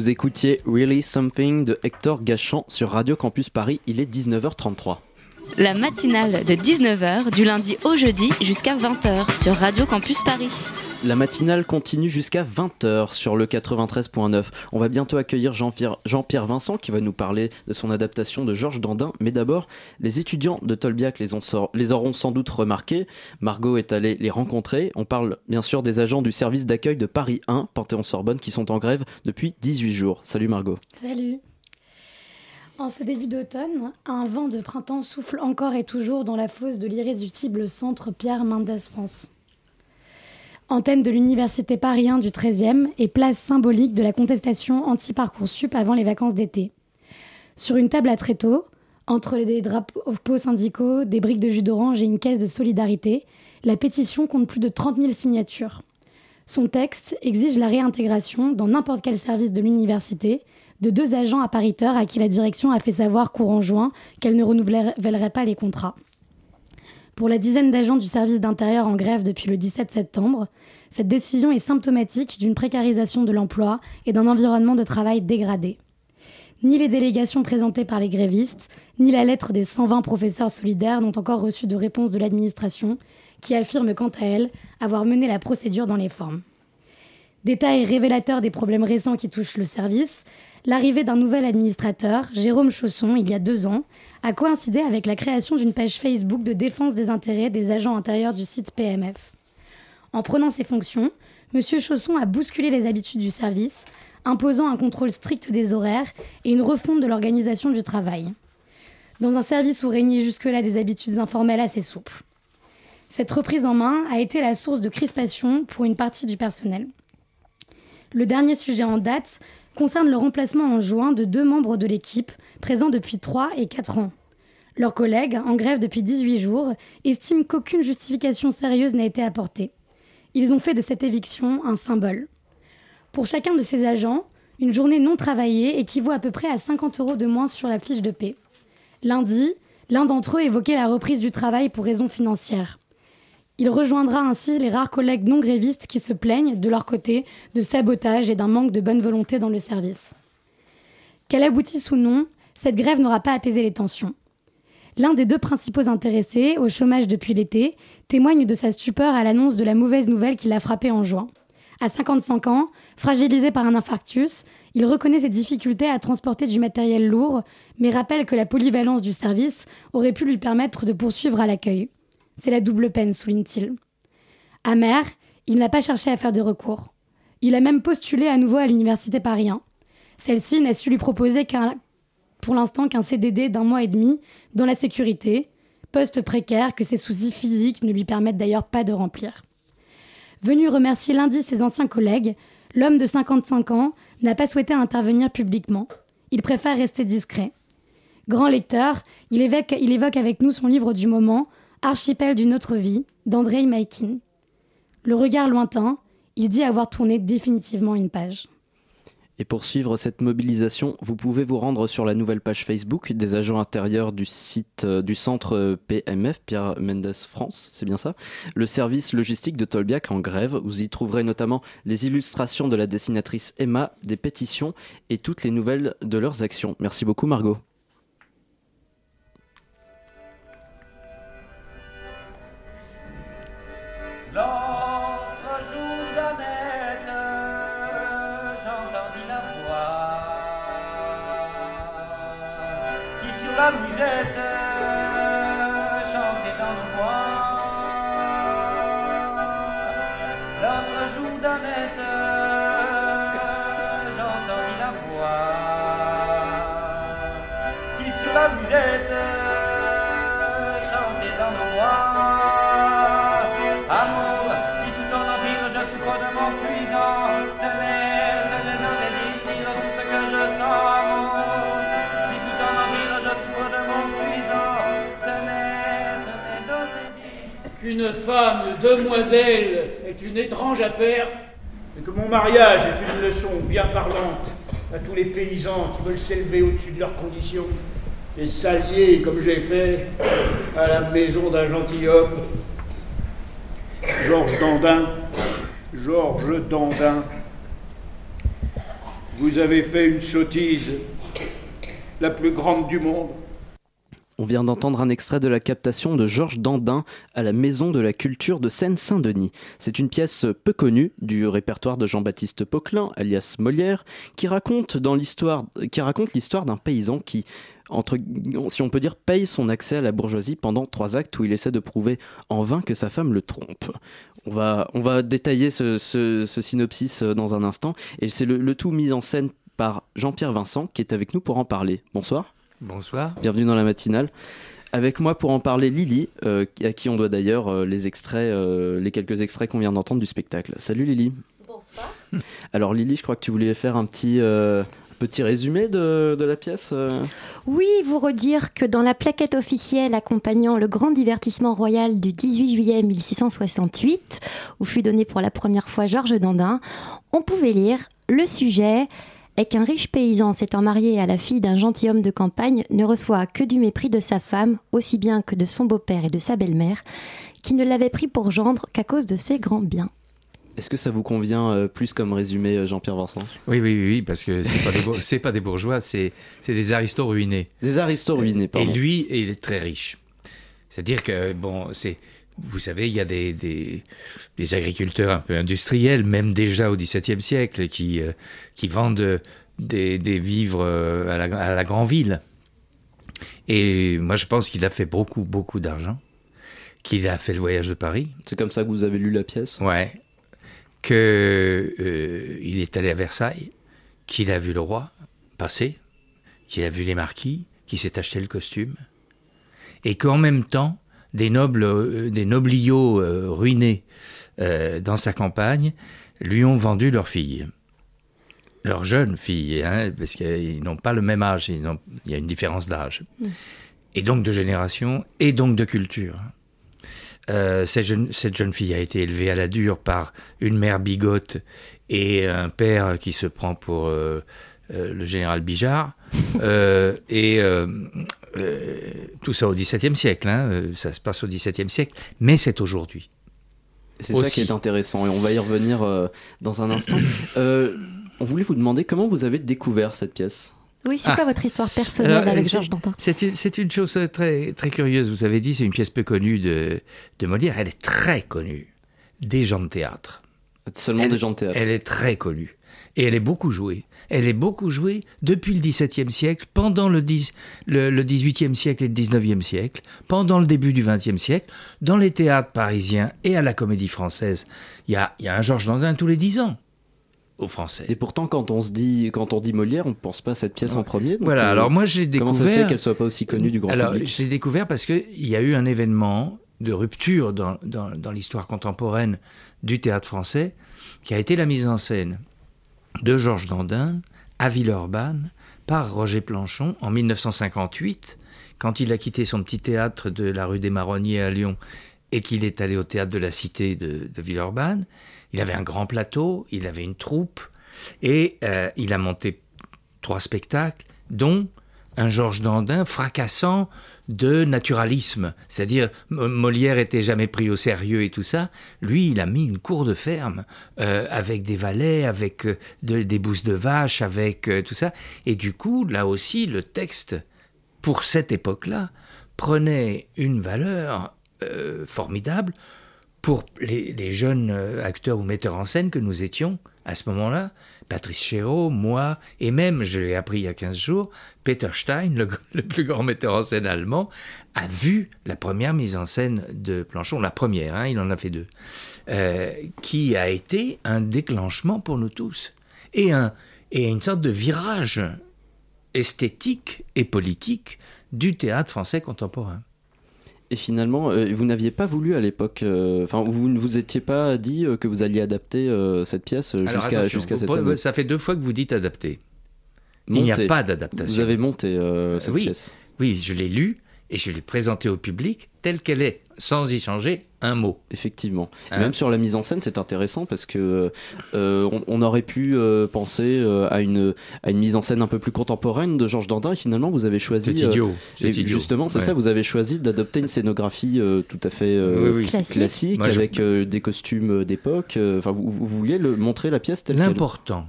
Vous écoutiez Really Something de Hector Gachan sur Radio Campus Paris, il est 19h33. La matinale de 19h du lundi au jeudi jusqu'à 20h sur Radio Campus Paris. La matinale continue jusqu'à 20h sur le 93.9. On va bientôt accueillir Jean-Pierre Vincent qui va nous parler de son adaptation de Georges Dandin. Mais d'abord, les étudiants de Tolbiac les, auront sans doute remarqués. Margot est allée les rencontrer. On parle bien sûr des agents du service d'accueil de Paris 1, Panthéon-Sorbonne, qui sont en grève depuis 18 jours. Salut Margot. Salut. En ce début d'automne, un vent de printemps souffle encore et toujours dans la fosse de l'irréductible centre Pierre Mendès France. Antenne de l'université Paris 1 du 13e et place symbolique de la contestation anti-Parcoursup avant les vacances d'été. Sur une table à tréteaux, entre les drapeaux syndicaux, des briques de jus d'orange et une caisse de solidarité, la pétition compte plus de 30 000 signatures. Son texte exige la réintégration dans n'importe quel service de l'université de deux agents appariteurs à qui la direction a fait savoir courant juin qu'elle ne renouvellerait pas les contrats. Pour la dizaine d'agents du service d'intérieur en grève depuis le 17 septembre, cette décision est symptomatique d'une précarisation de l'emploi et d'un environnement de travail dégradé. Ni les délégations présentées par les grévistes, ni la lettre des 120 professeurs solidaires n'ont encore reçu de réponse de l'administration, qui affirme quant à elle avoir mené la procédure dans les formes. Détail révélateur des problèmes récents qui touchent le service, l'arrivée d'un nouvel administrateur, Jérôme Chausson, il y a deux ans, a coïncidé avec la création d'une page Facebook de défense des intérêts des agents intérieurs du site PMF. En prenant ses fonctions, M. Chausson a bousculé les habitudes du service, imposant un contrôle strict des horaires et une refonte de l'organisation du travail. Dans un service où régnaient jusque-là des habitudes informelles assez souples. Cette reprise en main a été la source de crispation pour une partie du personnel. Le dernier sujet en date concerne le remplacement en juin de deux membres de l'équipe, présents depuis 3 et 4 ans. Leurs collègues, en grève depuis 18 jours, estiment qu'aucune justification sérieuse n'a été apportée. Ils ont fait de cette éviction un symbole. Pour chacun de ces agents, une journée non travaillée équivaut à peu près à 50 euros de moins sur la fiche de paie. Lundi, l'un d'entre eux évoquait la reprise du travail pour raisons financières. Il rejoindra ainsi les rares collègues non grévistes qui se plaignent, de leur côté, de sabotage et d'un manque de bonne volonté dans le service. Qu'elle aboutisse ou non, cette grève n'aura pas apaisé les tensions. L'un des deux principaux intéressés, au chômage depuis l'été, témoigne de sa stupeur à l'annonce de la mauvaise nouvelle qui l'a frappé en juin. À 55 ans, fragilisé par un infarctus, il reconnaît ses difficultés à transporter du matériel lourd, mais rappelle que la polyvalence du service aurait pu lui permettre de poursuivre à l'accueil. C'est la double peine, souligne-t-il. Amer, il n'a pas cherché à faire de recours. Il a même postulé à nouveau à l'université Paris 1. Celle-ci n'a su lui proposer qu'un, pour l'instant qu'un CDD d'un mois et demi dans la sécurité, poste précaire que ses soucis physiques ne lui permettent d'ailleurs pas de remplir. Venu remercier lundi ses anciens collègues, l'homme de 55 ans n'a pas souhaité intervenir publiquement. Il préfère rester discret. Grand lecteur, il évoque avec nous son livre du moment, Archipel d'une autre vie, d'Andrei Maikin. Le regard lointain, il dit avoir tourné définitivement une page. Et pour suivre cette mobilisation, vous pouvez vous rendre sur la nouvelle page Facebook des agents intérieurs du site euh, du centre euh, PMF, Pierre Mendes France, c'est bien ça? Le service logistique de Tolbiac en grève. Vous y trouverez notamment les illustrations de la dessinatrice Emma, des pétitions et toutes les nouvelles de leurs actions. Merci beaucoup Margot. L'autre femme, demoiselle, est une étrange affaire, et que mon mariage est une leçon bien parlante à tous les paysans qui veulent s'élever au-dessus de leurs conditions et s'allier, comme j'ai fait, à la maison d'un gentilhomme. Georges Dandin, Georges Dandin, vous avez fait une sottise, la plus grande du monde. On vient d'entendre un extrait de la captation de Georges Dandin à la Maison de la Culture de Seine-Saint-Denis. C'est une pièce peu connue du répertoire de Jean-Baptiste Poquelin, alias Molière, qui raconte l'histoire, l'histoire d'un paysan qui, si on peut dire, paye son accès à la bourgeoisie pendant trois actes où il essaie de prouver en vain que sa femme le trompe. On va, détailler ce, synopsis euh, dans un instant, et c'est le tout mis en scène par Jean-Pierre Vincent qui est avec nous pour en parler. Bonsoir. Bonsoir. Bienvenue dans la matinale. Avec moi pour en parler Lily, euh, à qui on doit d'ailleurs euh, les extraits, euh, les quelques extraits qu'on vient d'entendre du spectacle. Salut Lily. Bonsoir. Alors Lily, je crois que tu voulais faire un petit, euh, petit résumé de, de la pièce. euh. Oui, vous redire que dans la plaquette officielle accompagnant le grand divertissement royal du 18 juillet 1668, où fut donné pour la première fois Georges Dandin, on pouvait lire le sujet est qu'un riche paysan s'étant marié à la fille d'un gentilhomme de campagne ne reçoit que du mépris de sa femme, aussi bien que de son beau-père et de sa belle-mère, qui ne l'avaient pris pour gendre qu'à cause de ses grands biens. Est-ce que ça vous convient euh, plus comme résumé, euh, Jean-Pierre Vincent? Oui, oui, oui, oui, parce que c'est pas des, pas des bourgeois, c'est c'est des aristos ruinés. Des aristos ruinés, pardon. Et lui, il est très riche. C'est-à-dire que, bon, c'est. Vous savez, il y a des, des, des agriculteurs un peu industriels, même déjà au XVIIe siècle, qui, euh, qui vendent des, des vivres euh, à la, à la grande ville. Et moi, je pense qu'il a fait beaucoup, beaucoup d'argent, qu'il a fait le voyage de Paris. C'est comme ça que vous avez lu la pièce? Ouais. Que euh, il est allé à Versailles, qu'il a vu le roi passer, qu'il a vu les marquis, qu'il s'est acheté le costume, et qu'en même temps, des nobles, euh, des nobliaux euh, ruinés euh, dans sa campagne lui ont vendu leur fille. Leur jeune fille, hein, parce qu'ils n'ont pas le même âge, ils il y a une différence d'âge. Et donc de génération, et donc de culture. Euh, cette, jeune, cette jeune fille a été élevée à la dure par une mère bigote et un père qui se prend pour euh, euh, le général Bijard. Et euh, tout ça au XVIIe siècle, hein, euh, ça se passe au XVIIe siècle, mais c'est aujourd'hui. C'est ça qui est intéressant et on va y revenir euh, dans un instant. Euh, on voulait vous demander comment vous avez découvert cette pièce. Oui, c'est Ah. quoi votre histoire personnelle Alors, avec Georges Dantin? C'est une, c'est une chose très, très curieuse. Vous avez dit, c'est une pièce peu connue de, de Molière. Elle est très connue des gens de théâtre. Seulement Elle- des gens de théâtre. Elle est très connue. Et elle est beaucoup jouée. Elle est beaucoup jouée depuis le XVIIe siècle, pendant le, 10 le, le XVIIIe siècle et le XIXe siècle, pendant le début du XXe siècle, dans les théâtres parisiens et à la Comédie Française. Il y a, il y a un Georges Dandin tous les dix ans. aux Français. Et pourtant, quand on se dit, quand on dit Molière, on ne pense pas à cette pièce en premier. Voilà, euh, alors moi j'ai découvert. Comment ça se fait qu'elle soit pas aussi connue du grand Alors, public je l'ai découvert parce qu'il y a eu un événement de rupture dans, dans, dans l'histoire contemporaine du théâtre français qui a été la mise en scène de Georges Dandin à Villeurbanne par Roger Planchon en 1958, quand il a quitté son petit théâtre de la rue des Marronniers à Lyon et qu'il est allé au théâtre de la Cité de, Villeurbanne. Il avait un grand plateau, il avait une troupe et euh, il a monté trois spectacles, dont un Georges Dandin fracassant de naturalisme. C'est-à-dire, Mo- Molière était jamais pris au sérieux et tout ça. Lui, il a mis une cour de ferme euh, avec des valets, avec euh, de- des bousses de vache, avec euh, tout ça. Et du coup, là aussi, le texte, pour cette époque-là, prenait une valeur formidable pour les, jeunes euh, acteurs ou metteurs en scène que nous étions à ce moment-là, Patrice Chéreau, moi, et même, je l'ai appris il y a 15 jours, Peter Stein, le, plus grand metteur en scène allemand, a vu la première mise en scène de Planchon, la première, hein, il en a fait deux, euh, qui a été un déclenchement pour nous tous, et une sorte de virage esthétique et politique du théâtre français contemporain. Et finalement, euh, vous n'aviez pas voulu à l'époque, euh, enfin, vous ne vous étiez pas dit euh, que vous alliez adapter cette pièce jusqu'à vous cette année. ça fait deux fois que vous dites adapter. Il n'y a pas d'adaptation. Vous avez monté euh, cette oui, pièce. oui, je l'ai lue et je l'ai présentée au public telle qu'elle est, sans y changer un mot. Effectivement. Et Hein même sur la mise en scène, c'est intéressant parce que euh, on, on aurait pu euh, penser euh, à une à une mise en scène un peu plus contemporaine de Georges Dandin. Et finalement, vous avez choisi. C'est idiot, c'est et idiot. Justement, c'est Ouais. ça. Vous avez choisi d'adopter une scénographie euh, tout à fait euh, Oui, oui. Classique. classique, Moi, je- avec euh, des costumes d'époque. Enfin, vous, vous vouliez le, montrer la pièce telle qu'elle. L'important,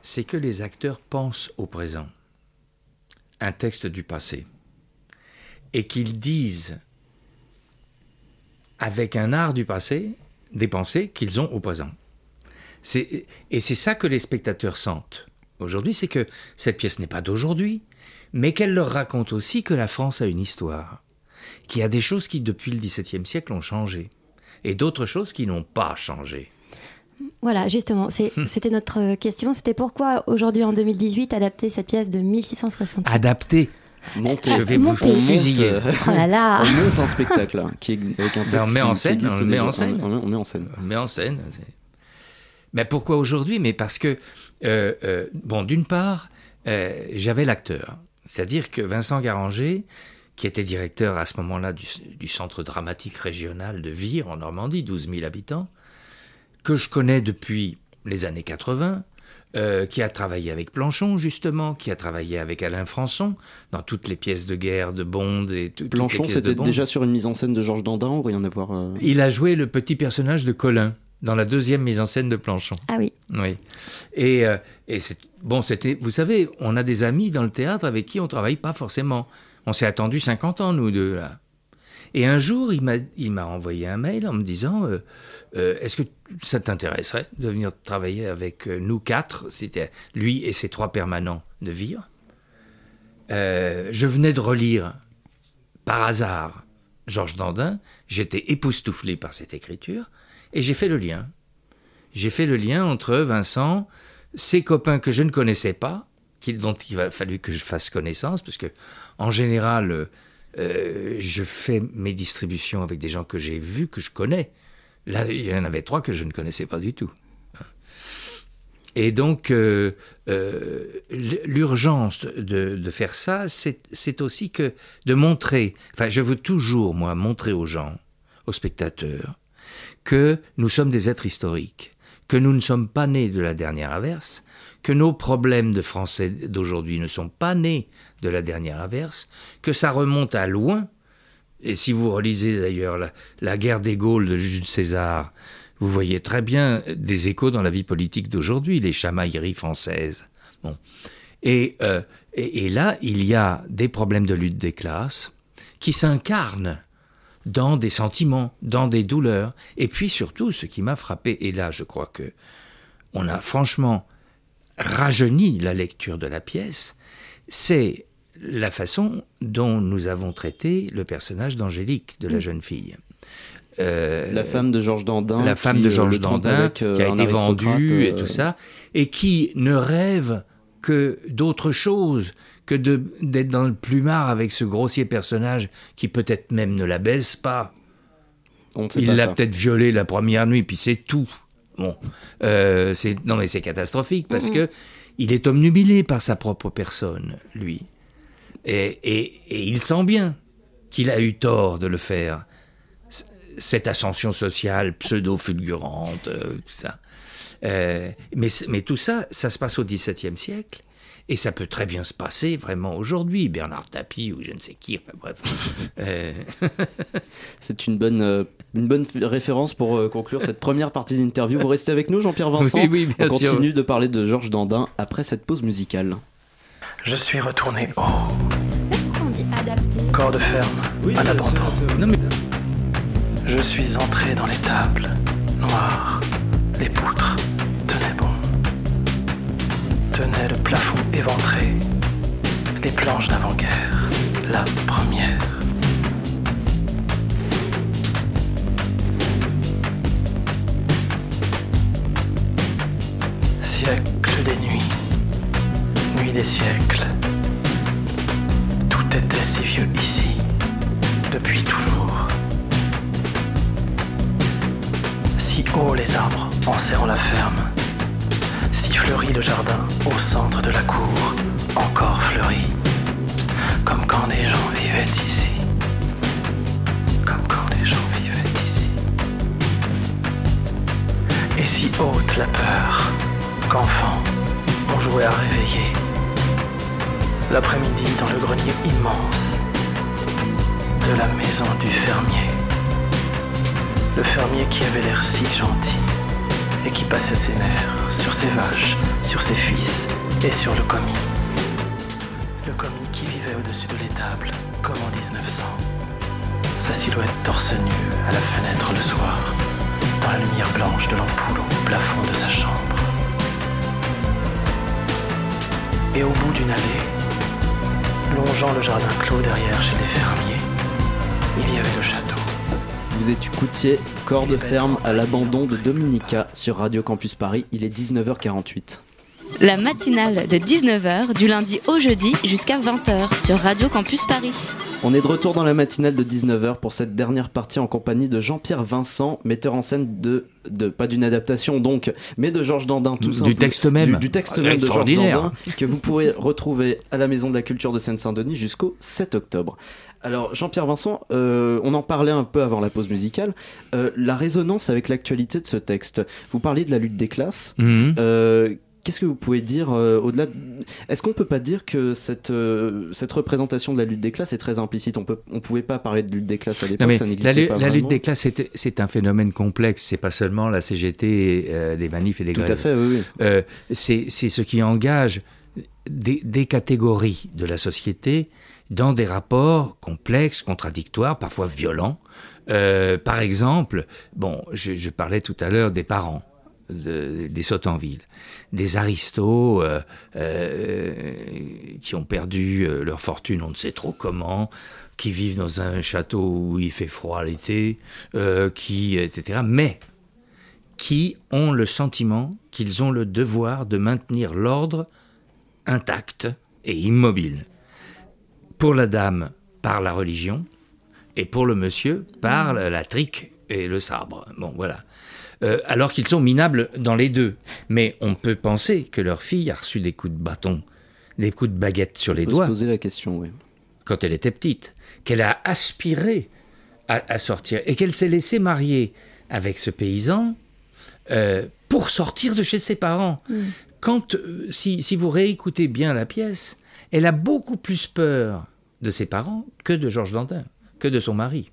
c'est que les acteurs pensent au présent, un texte du passé, et qu'ils disent, avec un art du passé, des pensées qu'ils ont au présent. Et c'est ça que les spectateurs sentent aujourd'hui, c'est que cette pièce n'est pas d'aujourd'hui, mais qu'elle leur raconte aussi que la France a une histoire, qu'il y a des choses qui, depuis le XVIIe siècle, ont changé, et d'autres choses qui n'ont pas changé. Voilà, justement, Hmm. c'était notre question. C'était pourquoi aujourd'hui, en 2018, adapter cette pièce de 1668 Adapté. Monter. Je vais Monter. vous fusiller. Oh là là. On monte un spectacle hein, qui est avec un texte. Ben, on met qui- en scène, on le met en scène. On, on met en scène. On le met en scène. Ben pourquoi aujourd'hui? Mais parce que, euh, euh, bon, d'une part, euh, j'avais l'acteur. C'est-à-dire que Vincent Garanger, qui était directeur à ce moment-là du, du centre dramatique régional de Vire, en Normandie, 12 000 habitants, que je connais depuis les années 80, euh, qui a travaillé avec Planchon, justement, qui a travaillé avec Alain Françon, dans toutes les pièces de guerre de Bond et tout- toutes les Planchon, pièces de c'était déjà sur une mise en scène de Georges Dandin ou rien à voir euh, Il a joué le petit personnage de Colin dans la deuxième mise en scène de Planchon. Ah oui. Oui. Et, euh, et c'est bon, c'était. Vous savez, on a des amis dans le théâtre avec qui on travaille pas forcément. On s'est attendu 50 ans nous deux là. Et un jour, il m'a il m'a envoyé un mail en me disant euh, euh, Est-ce que ça t'intéresserait de venir travailler avec euh, nous quatre C'était lui et ses trois permanents de Vire. Euh, je venais de relire par hasard Georges Dandin. J'étais époustouflé par cette écriture et j'ai fait le lien. J'ai fait le lien entre Vincent, ses copains que je ne connaissais pas, dont il a fallu que je fasse connaissance, parce que en général, je fais mes distributions avec des gens que j'ai vus, que je connais. Là, il y en avait trois que je ne connaissais pas du tout. Et donc, euh, euh, l'urgence de, faire ça, c'est c'est aussi que de montrer, enfin, je veux toujours, moi, montrer aux gens, aux spectateurs, que nous sommes des êtres historiques, que nous ne sommes pas nés de la dernière averse, que nos problèmes de français d'aujourd'hui ne sont pas nés de la dernière averse, que ça remonte à loin. Et si vous relisez d'ailleurs la, guerre des Gaules de Jules César, vous voyez très bien des échos dans la vie politique d'aujourd'hui, les chamailleries françaises. Bon. Et, euh, et, et là, il y a des problèmes de lutte des classes qui s'incarnent dans des sentiments, dans des douleurs. Et puis surtout, ce qui m'a frappé, et là je crois que on a franchement rajeuni la lecture de la pièce, c'est la façon dont nous avons traité le personnage d'Angélique, de la jeune fille. euh, La femme de Georges Dandin. la femme qui, de euh, Georges Dandin, avec, euh, qui a été vendue et euh, tout ça, et qui ne rêve que d'autre chose que d'être dans le plumard avec ce grossier personnage qui peut-être même ne la baise pas. Il l'a peut-être violée la première nuit, puis c'est tout. Bon, Euh, c'est non mais c'est catastrophique parce Mhm. que il est omnubilé par sa propre personne, lui, et, et- et il sent bien qu'il a eu tort de le faire. Cette ascension sociale pseudo-fulgurante, euh, tout ça. Euh, mais, tout ça, ça se passe au XVIIe siècle. Et ça peut très bien se passer vraiment aujourd'hui. Bernard Tapie ou je ne sais qui. Enfin bref. Euh, C'est une bonne, une bonne référence pour conclure cette première partie d'interview. Vous restez avec nous, Jean-Pierre Vincent Oui, oui, bien On sûr. continue de parler de Georges Dandin après cette pause musicale. Je suis retourné au On dit adapté. corps de ferme, à l'abandon. Je suis entré dans les tables noires. Les poutres tenaient bon. Tenaient le plafond éventré. Les planches d'avant-guerre. La première. Des siècles. Tout était si vieux ici, depuis toujours. Si haut les arbres enserrant la ferme, si fleuri le jardin au centre de la cour, encore fleuri, comme quand des gens vivaient ici. Comme quand des gens vivaient ici. Et si haute la peur, qu'enfant, on jouait à réveiller. L'après-midi dans le grenier immense de la maison du fermier. Le fermier qui avait l'air si gentil et qui passait ses nerfs sur ses vaches, sur ses fils et sur le commis. Le commis qui vivait au-dessus de l'étable, comme en 1900. Sa silhouette torse nu à la fenêtre le soir, dans la lumière blanche de l'ampoule au plafond de sa chambre. Et au bout d'une allée, longeant le jardin clos derrière chez les fermiers, il y avait le château. Vous écoutiez Corps de ferme à l'abandon de Dominica sur Radio Campus Paris. Il est 19h48. La matinale de 19h du lundi au jeudi jusqu'à 20h sur Radio Campus Paris. On est de retour dans la matinale de 19h pour cette dernière partie en compagnie de Jean-Pierre Vincent, metteur en scène de, de pas d'une adaptation donc, mais de Georges Dandin tout Du simplement. texte même. Du, du texte même de Georges. Dandin que vous pourrez retrouver à la Maison de la Culture de Seine-Saint-Denis jusqu'au 7 octobre. Alors Jean-Pierre Vincent, euh, on en parlait un peu avant la pause musicale, euh, la résonance avec l'actualité de ce texte. Vous parliez de la lutte des classes. Mhm. Euh, Qu'est-ce que vous pouvez dire euh, au-delà de... Est-ce qu'on peut pas dire que cette, euh, cette représentation de la lutte des classes est très implicite? On peut, on pouvait pas parler de lutte des classes à l'époque, ça la, n'existait pas la lutte des classes, c'est- un phénomène complexe. C'est pas seulement la CGT, euh, des manifs et des Tout à grèves. fait, oui, oui. Euh, c'est c'est ce qui engage des, des catégories de la société dans des rapports complexes, contradictoires, parfois violents. Euh, par exemple, bon, je, je parlais tout à l'heure des parents. De- des Sautanville, des aristos euh, euh, qui ont perdu euh, leur fortune, on ne sait trop comment, qui vivent dans un château où il fait froid l'été, qui etc. Mais qui ont le sentiment qu'ils ont le devoir de maintenir l'ordre intact et immobile. Pour la dame, par la religion, et pour le monsieur, par la, la trique et le sabre. Bon, voilà. Euh, alors qu'ils sont minables dans les deux. Mais on peut penser que leur fille a reçu des coups de bâton, des coups de baguette sur les On peut doigts se poser la question, oui. quand elle était petite, qu'elle a aspiré à, à sortir et qu'elle s'est laissée marier avec ce paysan euh, pour sortir de chez ses parents. Mm. Quand, euh, si, si vous réécoutez bien la pièce, elle a beaucoup plus peur de ses parents que de Georges Dantin, que de son mari.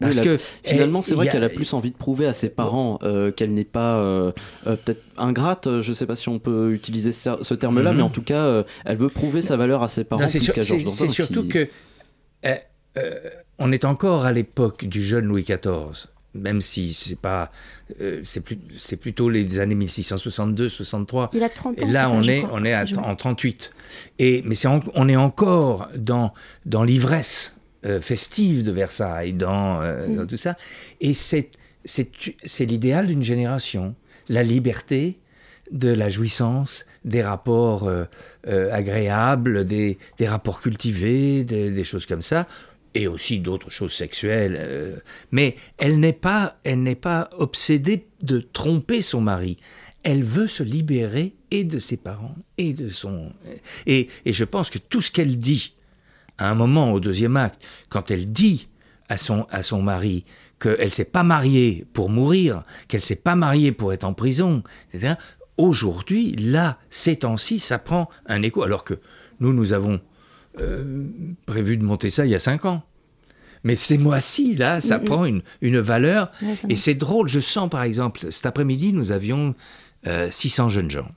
Parce Oui, que finalement, c'est vrai qu'elle a plus envie de prouver à ses parents euh, qu'elle n'est pas euh, euh, peut-être ingrate. Je ne sais pas si on peut utiliser ce, ce terme-là, Mhm. mais en tout cas, euh, elle veut prouver sa valeur à ses parents c'est sur- surtout qui- que euh, euh, on est encore à l'époque du jeune Louis XIV, même si c'est pas, euh, c'est plus, c'est plutôt les années 1662-63. Il a 30 ans, Et là, on est, crois, on en 38. Et mais en- on est encore dans dans l'ivresse euh, festive de Versailles, dans, euh, Mm. dans tout ça. Et c'est l'idéal d'une génération. La liberté de la jouissance, des rapports euh, agréables, des, des rapports cultivés, des, des choses comme ça, et aussi d'autres choses sexuelles. mais elle n'est pas, elle pas obsédée de tromper son mari. Elle veut se libérer et de ses parents et de son. Et, et je pense que tout ce qu'elle dit à un moment au deuxième acte, quand elle dit à son, à son mari qu'elle s'est pas mariée pour mourir, qu'elle s'est pas mariée pour être en prison, etc. Aujourd'hui, là, ces temps-ci, ça prend un écho, alors que nous, nous avons euh, prévu de monter ça il y a cinq ans. Mais ces mois-ci, là, ça Mm, mm. prend une, une valeur. Et c'est drôle, je sens par exemple, cet après-midi, nous avions euh, 600 jeunes gens.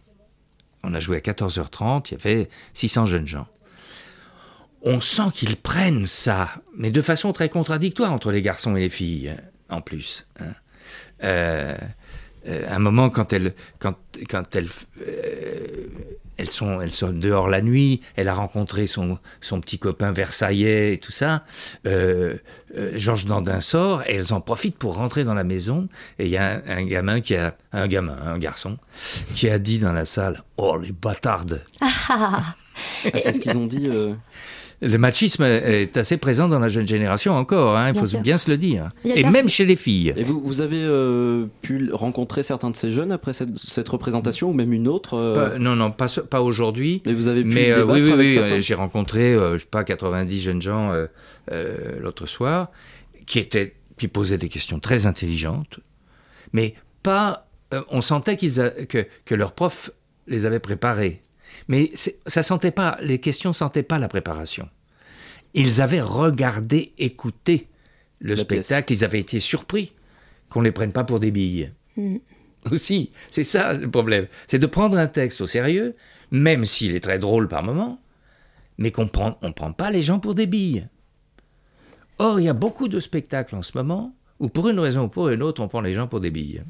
On a joué à 14h30, il y avait 600 jeunes gens. On sent qu'ils prennent ça, mais de façon très contradictoire entre les garçons et les filles, hein, en plus. hein. Euh, euh, à un moment, quand elles, quand, quand elles, euh, elles, sont, elles sont dehors la nuit, elle a rencontré son, son petit copain versaillais et tout ça, euh, euh, Georges Dandin sort et elles en profitent pour rentrer dans la maison. Et il y a un, un gamin qui a, un gamin, un garçon, qui a dit dans la salle, oh les bâtardes. Ah, c'est ce qu'ils ont dit. Le machisme est assez présent dans la jeune génération encore, hein, il faut sûr. bien se le dire. Et même chez les filles. Et vous, vous avez euh, pu rencontrer certains de ces jeunes après cette, cette représentation ou même une autre euh, Pas- non, non, pas, aujourd'hui. Mais vous avez pu Mais euh, débattre oui, oui, avec oui, certains j'ai rencontré, euh, je sais pas, 90 jeunes gens euh, euh, l'autre soir qui étaient, qui posaient des questions très intelligentes, mais pas. euh, on sentait qu'ils que, que leurs profs les avaient préparés, mais ça sentait pas. Les questions sentaient pas la préparation. Ils avaient regardé, écouté le La pièce. spectacle, ils avaient été surpris qu'on les prenne pas pour des billes Mm. aussi. C'est ça le problème. C'est de prendre un texte au sérieux, même s'il est très drôle par moment, mais qu'on prend, on prend pas les gens pour des billes. Or, il y a beaucoup de spectacles en ce moment où, pour une raison ou pour une autre, on prend les gens pour des billes.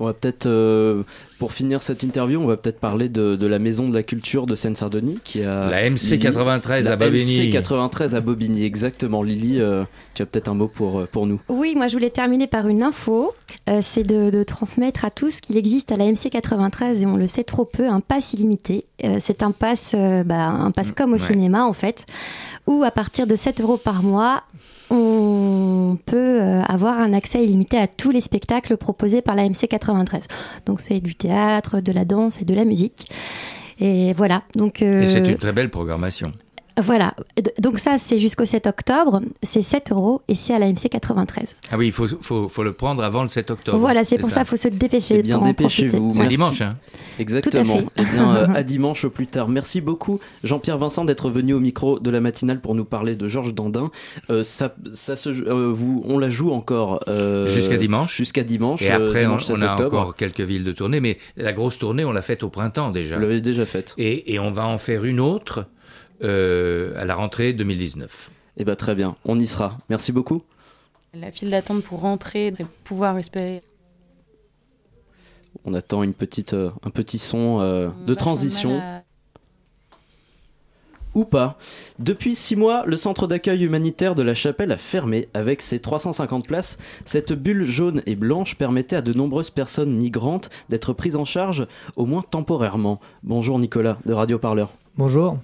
On va peut-être, euh, pour finir cette interview, on va peut-être parler de, de la Maison de la Culture de Seine-Saint-Denis qui a La MC 93 La à Bobigny. MC 93 à Bobigny, exactement. Lily, euh, tu as peut-être un mot pour, euh, pour nous. Oui, moi je voulais terminer par une info. Euh, c'est de, de transmettre à tous qu'il existe à la MC 93 et on le sait trop peu un pass illimité. Euh, c'est un pass, euh, bah, un pass comme au ouais. cinéma en fait, où à partir de 7 euros par mois, on peut euh, avoir un accès illimité à tous les spectacles proposés par la MC 93. Donc c'est du théâtre, de la danse et de la musique. Et voilà. Donc euh, Et c'est une très belle programmation. Voilà. Donc ça c'est jusqu'au 7 octobre. C'est 7 euros et c'est à la MC 93. Ah oui, il faut, faut, faut le prendre avant le 7 octobre. Voilà, c'est pour ça qu'il faut se dépêcher. Bien, dépêchez-vous. C'est dimanche, hein Exactement. Tout à Eh bien, euh, à dimanche au plus tard. Merci beaucoup, Jean-Pierre Vincent, d'être venu au micro de la matinale pour nous parler de Georges Dandin. Euh, ça, ça se, euh, vous, on la joue encore euh, Jusqu'à dimanche. Jusqu'à dimanche. Et après, on, dimanche 7 on a octobre. encore quelques villes de tournée, mais la grosse tournée, on l'a faite au printemps déjà. Vous l'avez déjà faite. Et, et on va en faire une autre euh, à la rentrée 2019. Eh bien, très bien. On y sera. Merci beaucoup. La file d'attente pour rentrer et pouvoir espérer. On attend une petite, euh, un petit son euh, de transition. à- ou pas. Depuis six mois, le centre d'accueil humanitaire de la Chapelle a fermé. Avec ses 350 places, cette bulle jaune et blanche permettait à de nombreuses personnes migrantes d'être prises en charge, au moins temporairement. Bonjour Nicolas, de Radio Parleur. Bonjour.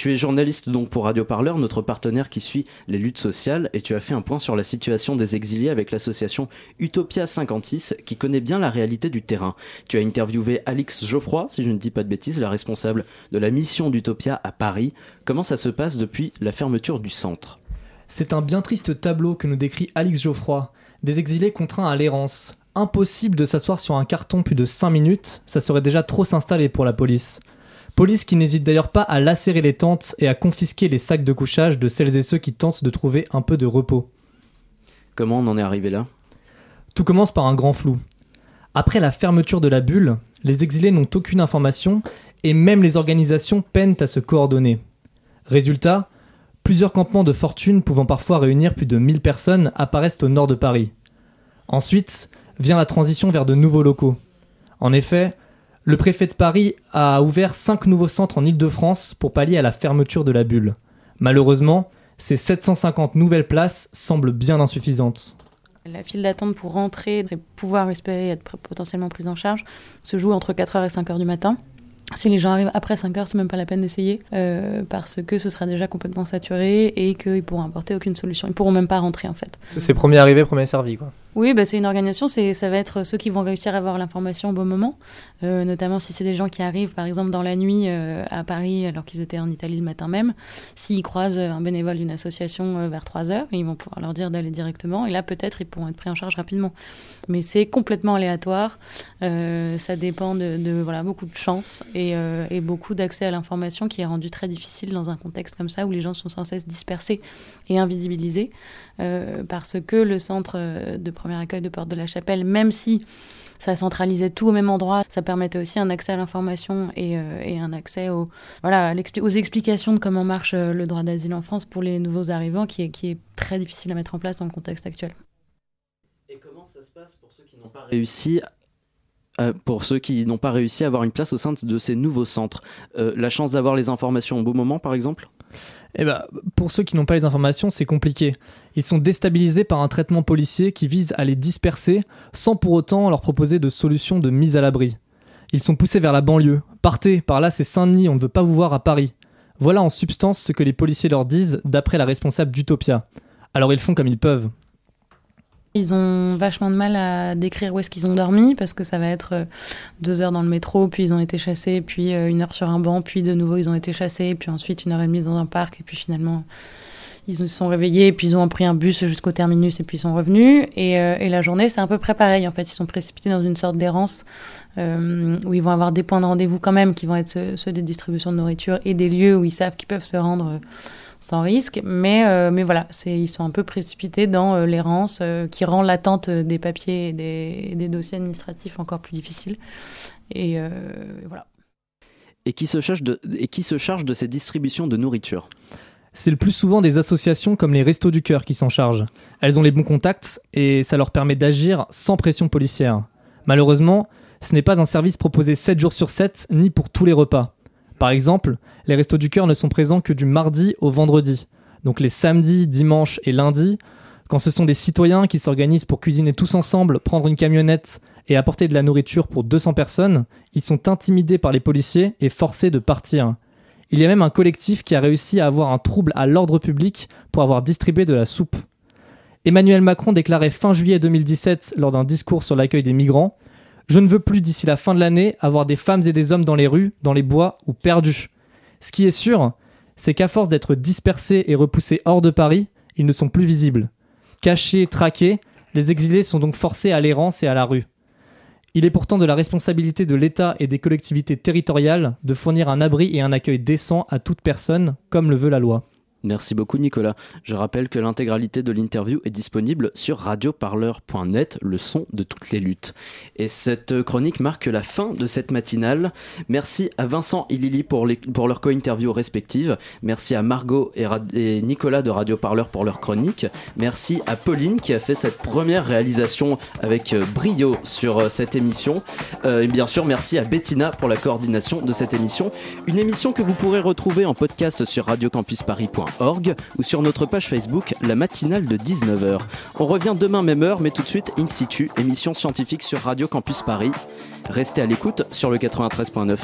Tu es journaliste donc pour Radio Parleur, notre partenaire qui suit les luttes sociales, et tu as fait un point sur la situation des exilés avec l'association Utopia 56 qui connaît bien la réalité du terrain. Tu as interviewé Alix Geoffroy, si je ne dis pas de bêtises, la responsable de la mission d'Utopia à Paris. Comment ça se passe depuis la fermeture du centre? C'est un bien triste tableau que nous décrit Alix Geoffroy. Des exilés contraints à l'errance. Impossible de s'asseoir sur un carton plus de 5 minutes, ça serait déjà trop s'installer pour la police. Police qui n'hésite d'ailleurs pas à lacérer les tentes et à confisquer les sacs de couchage de celles et ceux qui tentent de trouver un peu de repos. Comment on en est arrivé là? Tout commence par un grand flou. Après la fermeture de la bulle, les exilés n'ont aucune information et même les organisations peinent à se coordonner. Résultat, plusieurs campements de fortune pouvant parfois réunir plus de 1000 personnes apparaissent au nord de Paris. Ensuite vient la transition vers de nouveaux locaux. En effet, le préfet de Paris a ouvert 5 nouveaux centres en Ile-de-France pour pallier à la fermeture de la bulle. Malheureusement, ces 750 nouvelles places semblent bien insuffisantes. La file d'attente pour rentrer et pouvoir espérer être potentiellement prise en charge se joue entre 4h et 5h du matin. Si les gens arrivent après 5 heures, c'est même pas la peine d'essayer euh, parce que ce sera déjà complètement saturé et qu'ils pourront apporter aucune solution. Ils pourront même pas rentrer en fait. C'est premier arrivé, premier servi, quoi. Oui, bah, c'est une organisation, ça va être ceux qui vont réussir à avoir l'information au bon moment, euh, notamment si c'est des gens qui arrivent par exemple dans la nuit euh, à Paris alors qu'ils étaient en Italie le matin même. S'ils croisent un bénévole d'une association euh, vers 3 heures, ils vont pouvoir leur dire d'aller directement et là peut-être ils pourront être pris en charge rapidement. Mais c'est complètement aléatoire, ça dépend de, voilà, beaucoup de chance et, et beaucoup d'accès à l'information qui est rendu très difficile dans un contexte comme ça où les gens sont sans cesse dispersés et invisibilisés parce que le centre de premier accueil de Porte de la Chapelle, même si ça centralisait tout au même endroit, ça permettait aussi un accès à l'information et, euh, un accès aux, voilà, aux explications de comment marche euh, le droit d'asile en France pour les nouveaux arrivants, qui est, qui est très difficile à mettre en place dans le contexte actuel. Et comment ça se passe pour ceux qui n'ont pas réussi euh, pour ceux qui n'ont pas réussi à avoir une place au sein de ces nouveaux centres, la chance d'avoir les informations au bon moment, par exemple? Eh ben, pour ceux qui n'ont pas les informations, c'est compliqué. Ils sont déstabilisés par un traitement policier qui vise à les disperser sans pour autant leur proposer de solutions de mise à l'abri. Ils sont poussés vers la banlieue. Partez, par là c'est Saint-Denis, on ne veut pas vous voir à Paris. Voilà en substance ce que les policiers leur disent d'après la responsable d'Utopia. Alors ils font comme ils peuvent. Ils ont vachement de mal à décrire où est-ce qu'ils ont dormi parce que ça va être euh, deux heures dans le métro, puis ils ont été chassés, puis euh, une heure sur un banc, puis de nouveau ils ont été chassés, puis ensuite une heure et demie dans un parc, et puis finalement ils se sont réveillés, puis ils ont pris un bus jusqu'au terminus et puis ils sont revenus. Et, euh, la journée c'est un peu près pareil en fait, ils sont précipités dans une sorte d'errance où ils vont avoir des points de rendez-vous quand même qui vont être ceux, des distributions de nourriture et des lieux où ils savent qu'ils peuvent se rendre. Sans risque, mais, euh, mais voilà, c'est, ils sont un peu précipités dans euh, l'errance euh, qui rend l'attente des papiers et des, et des dossiers administratifs encore plus difficile. Et euh, voilà. et qui, se charge de, et qui se charge de ces distributions de nourriture? C'est le plus souvent des associations comme les Restos du Cœur qui s'en chargent. Elles ont les bons contacts et ça leur permet d'agir sans pression policière. Malheureusement, ce n'est pas un service proposé 7 jours sur 7 ni pour tous les repas. Par exemple, les Restos du Cœur ne sont présents que du mardi au vendredi. Donc les samedis, dimanches et lundis, quand ce sont des citoyens qui s'organisent pour cuisiner tous ensemble, prendre une camionnette et apporter de la nourriture pour 200 personnes, ils sont intimidés par les policiers et forcés de partir. Il y a même un collectif qui a réussi à avoir un trouble à l'ordre public pour avoir distribué de la soupe. Emmanuel Macron déclarait fin juillet 2017 lors d'un discours sur l'accueil des migrants Je ne veux plus d'ici la fin de l'année avoir des femmes et des hommes dans les rues, dans les bois ou perdus. Ce qui est sûr, c'est qu'à force d'être dispersés et repoussés hors de Paris, ils ne sont plus visibles. Cachés, traqués, les exilés sont donc forcés à l'errance et à la rue. Il est pourtant de la responsabilité de l'État et des collectivités territoriales de fournir un abri et un accueil décent à toute personne, comme le veut la loi. Merci beaucoup Nicolas. Je rappelle que l'intégralité de l'interview est disponible sur radioparleur.net, le son de toutes les luttes. Et cette chronique marque la fin de cette matinale. Merci à Vincent et Lily pour, leur co-interview respective. Merci à Margot et, Nicolas de Radio Parleur pour leur chronique. Merci à Pauline qui a fait cette première réalisation avec euh, brio sur euh, cette émission. Euh, et bien sûr, merci à Bettina pour la coordination de cette émission. Une émission que vous pourrez retrouver en podcast sur ou sur notre page Facebook, la matinale de 19h. On revient demain même heure, mais tout de suite, In situ, émission scientifique sur Radio Campus Paris. Restez à l'écoute sur le 93.9.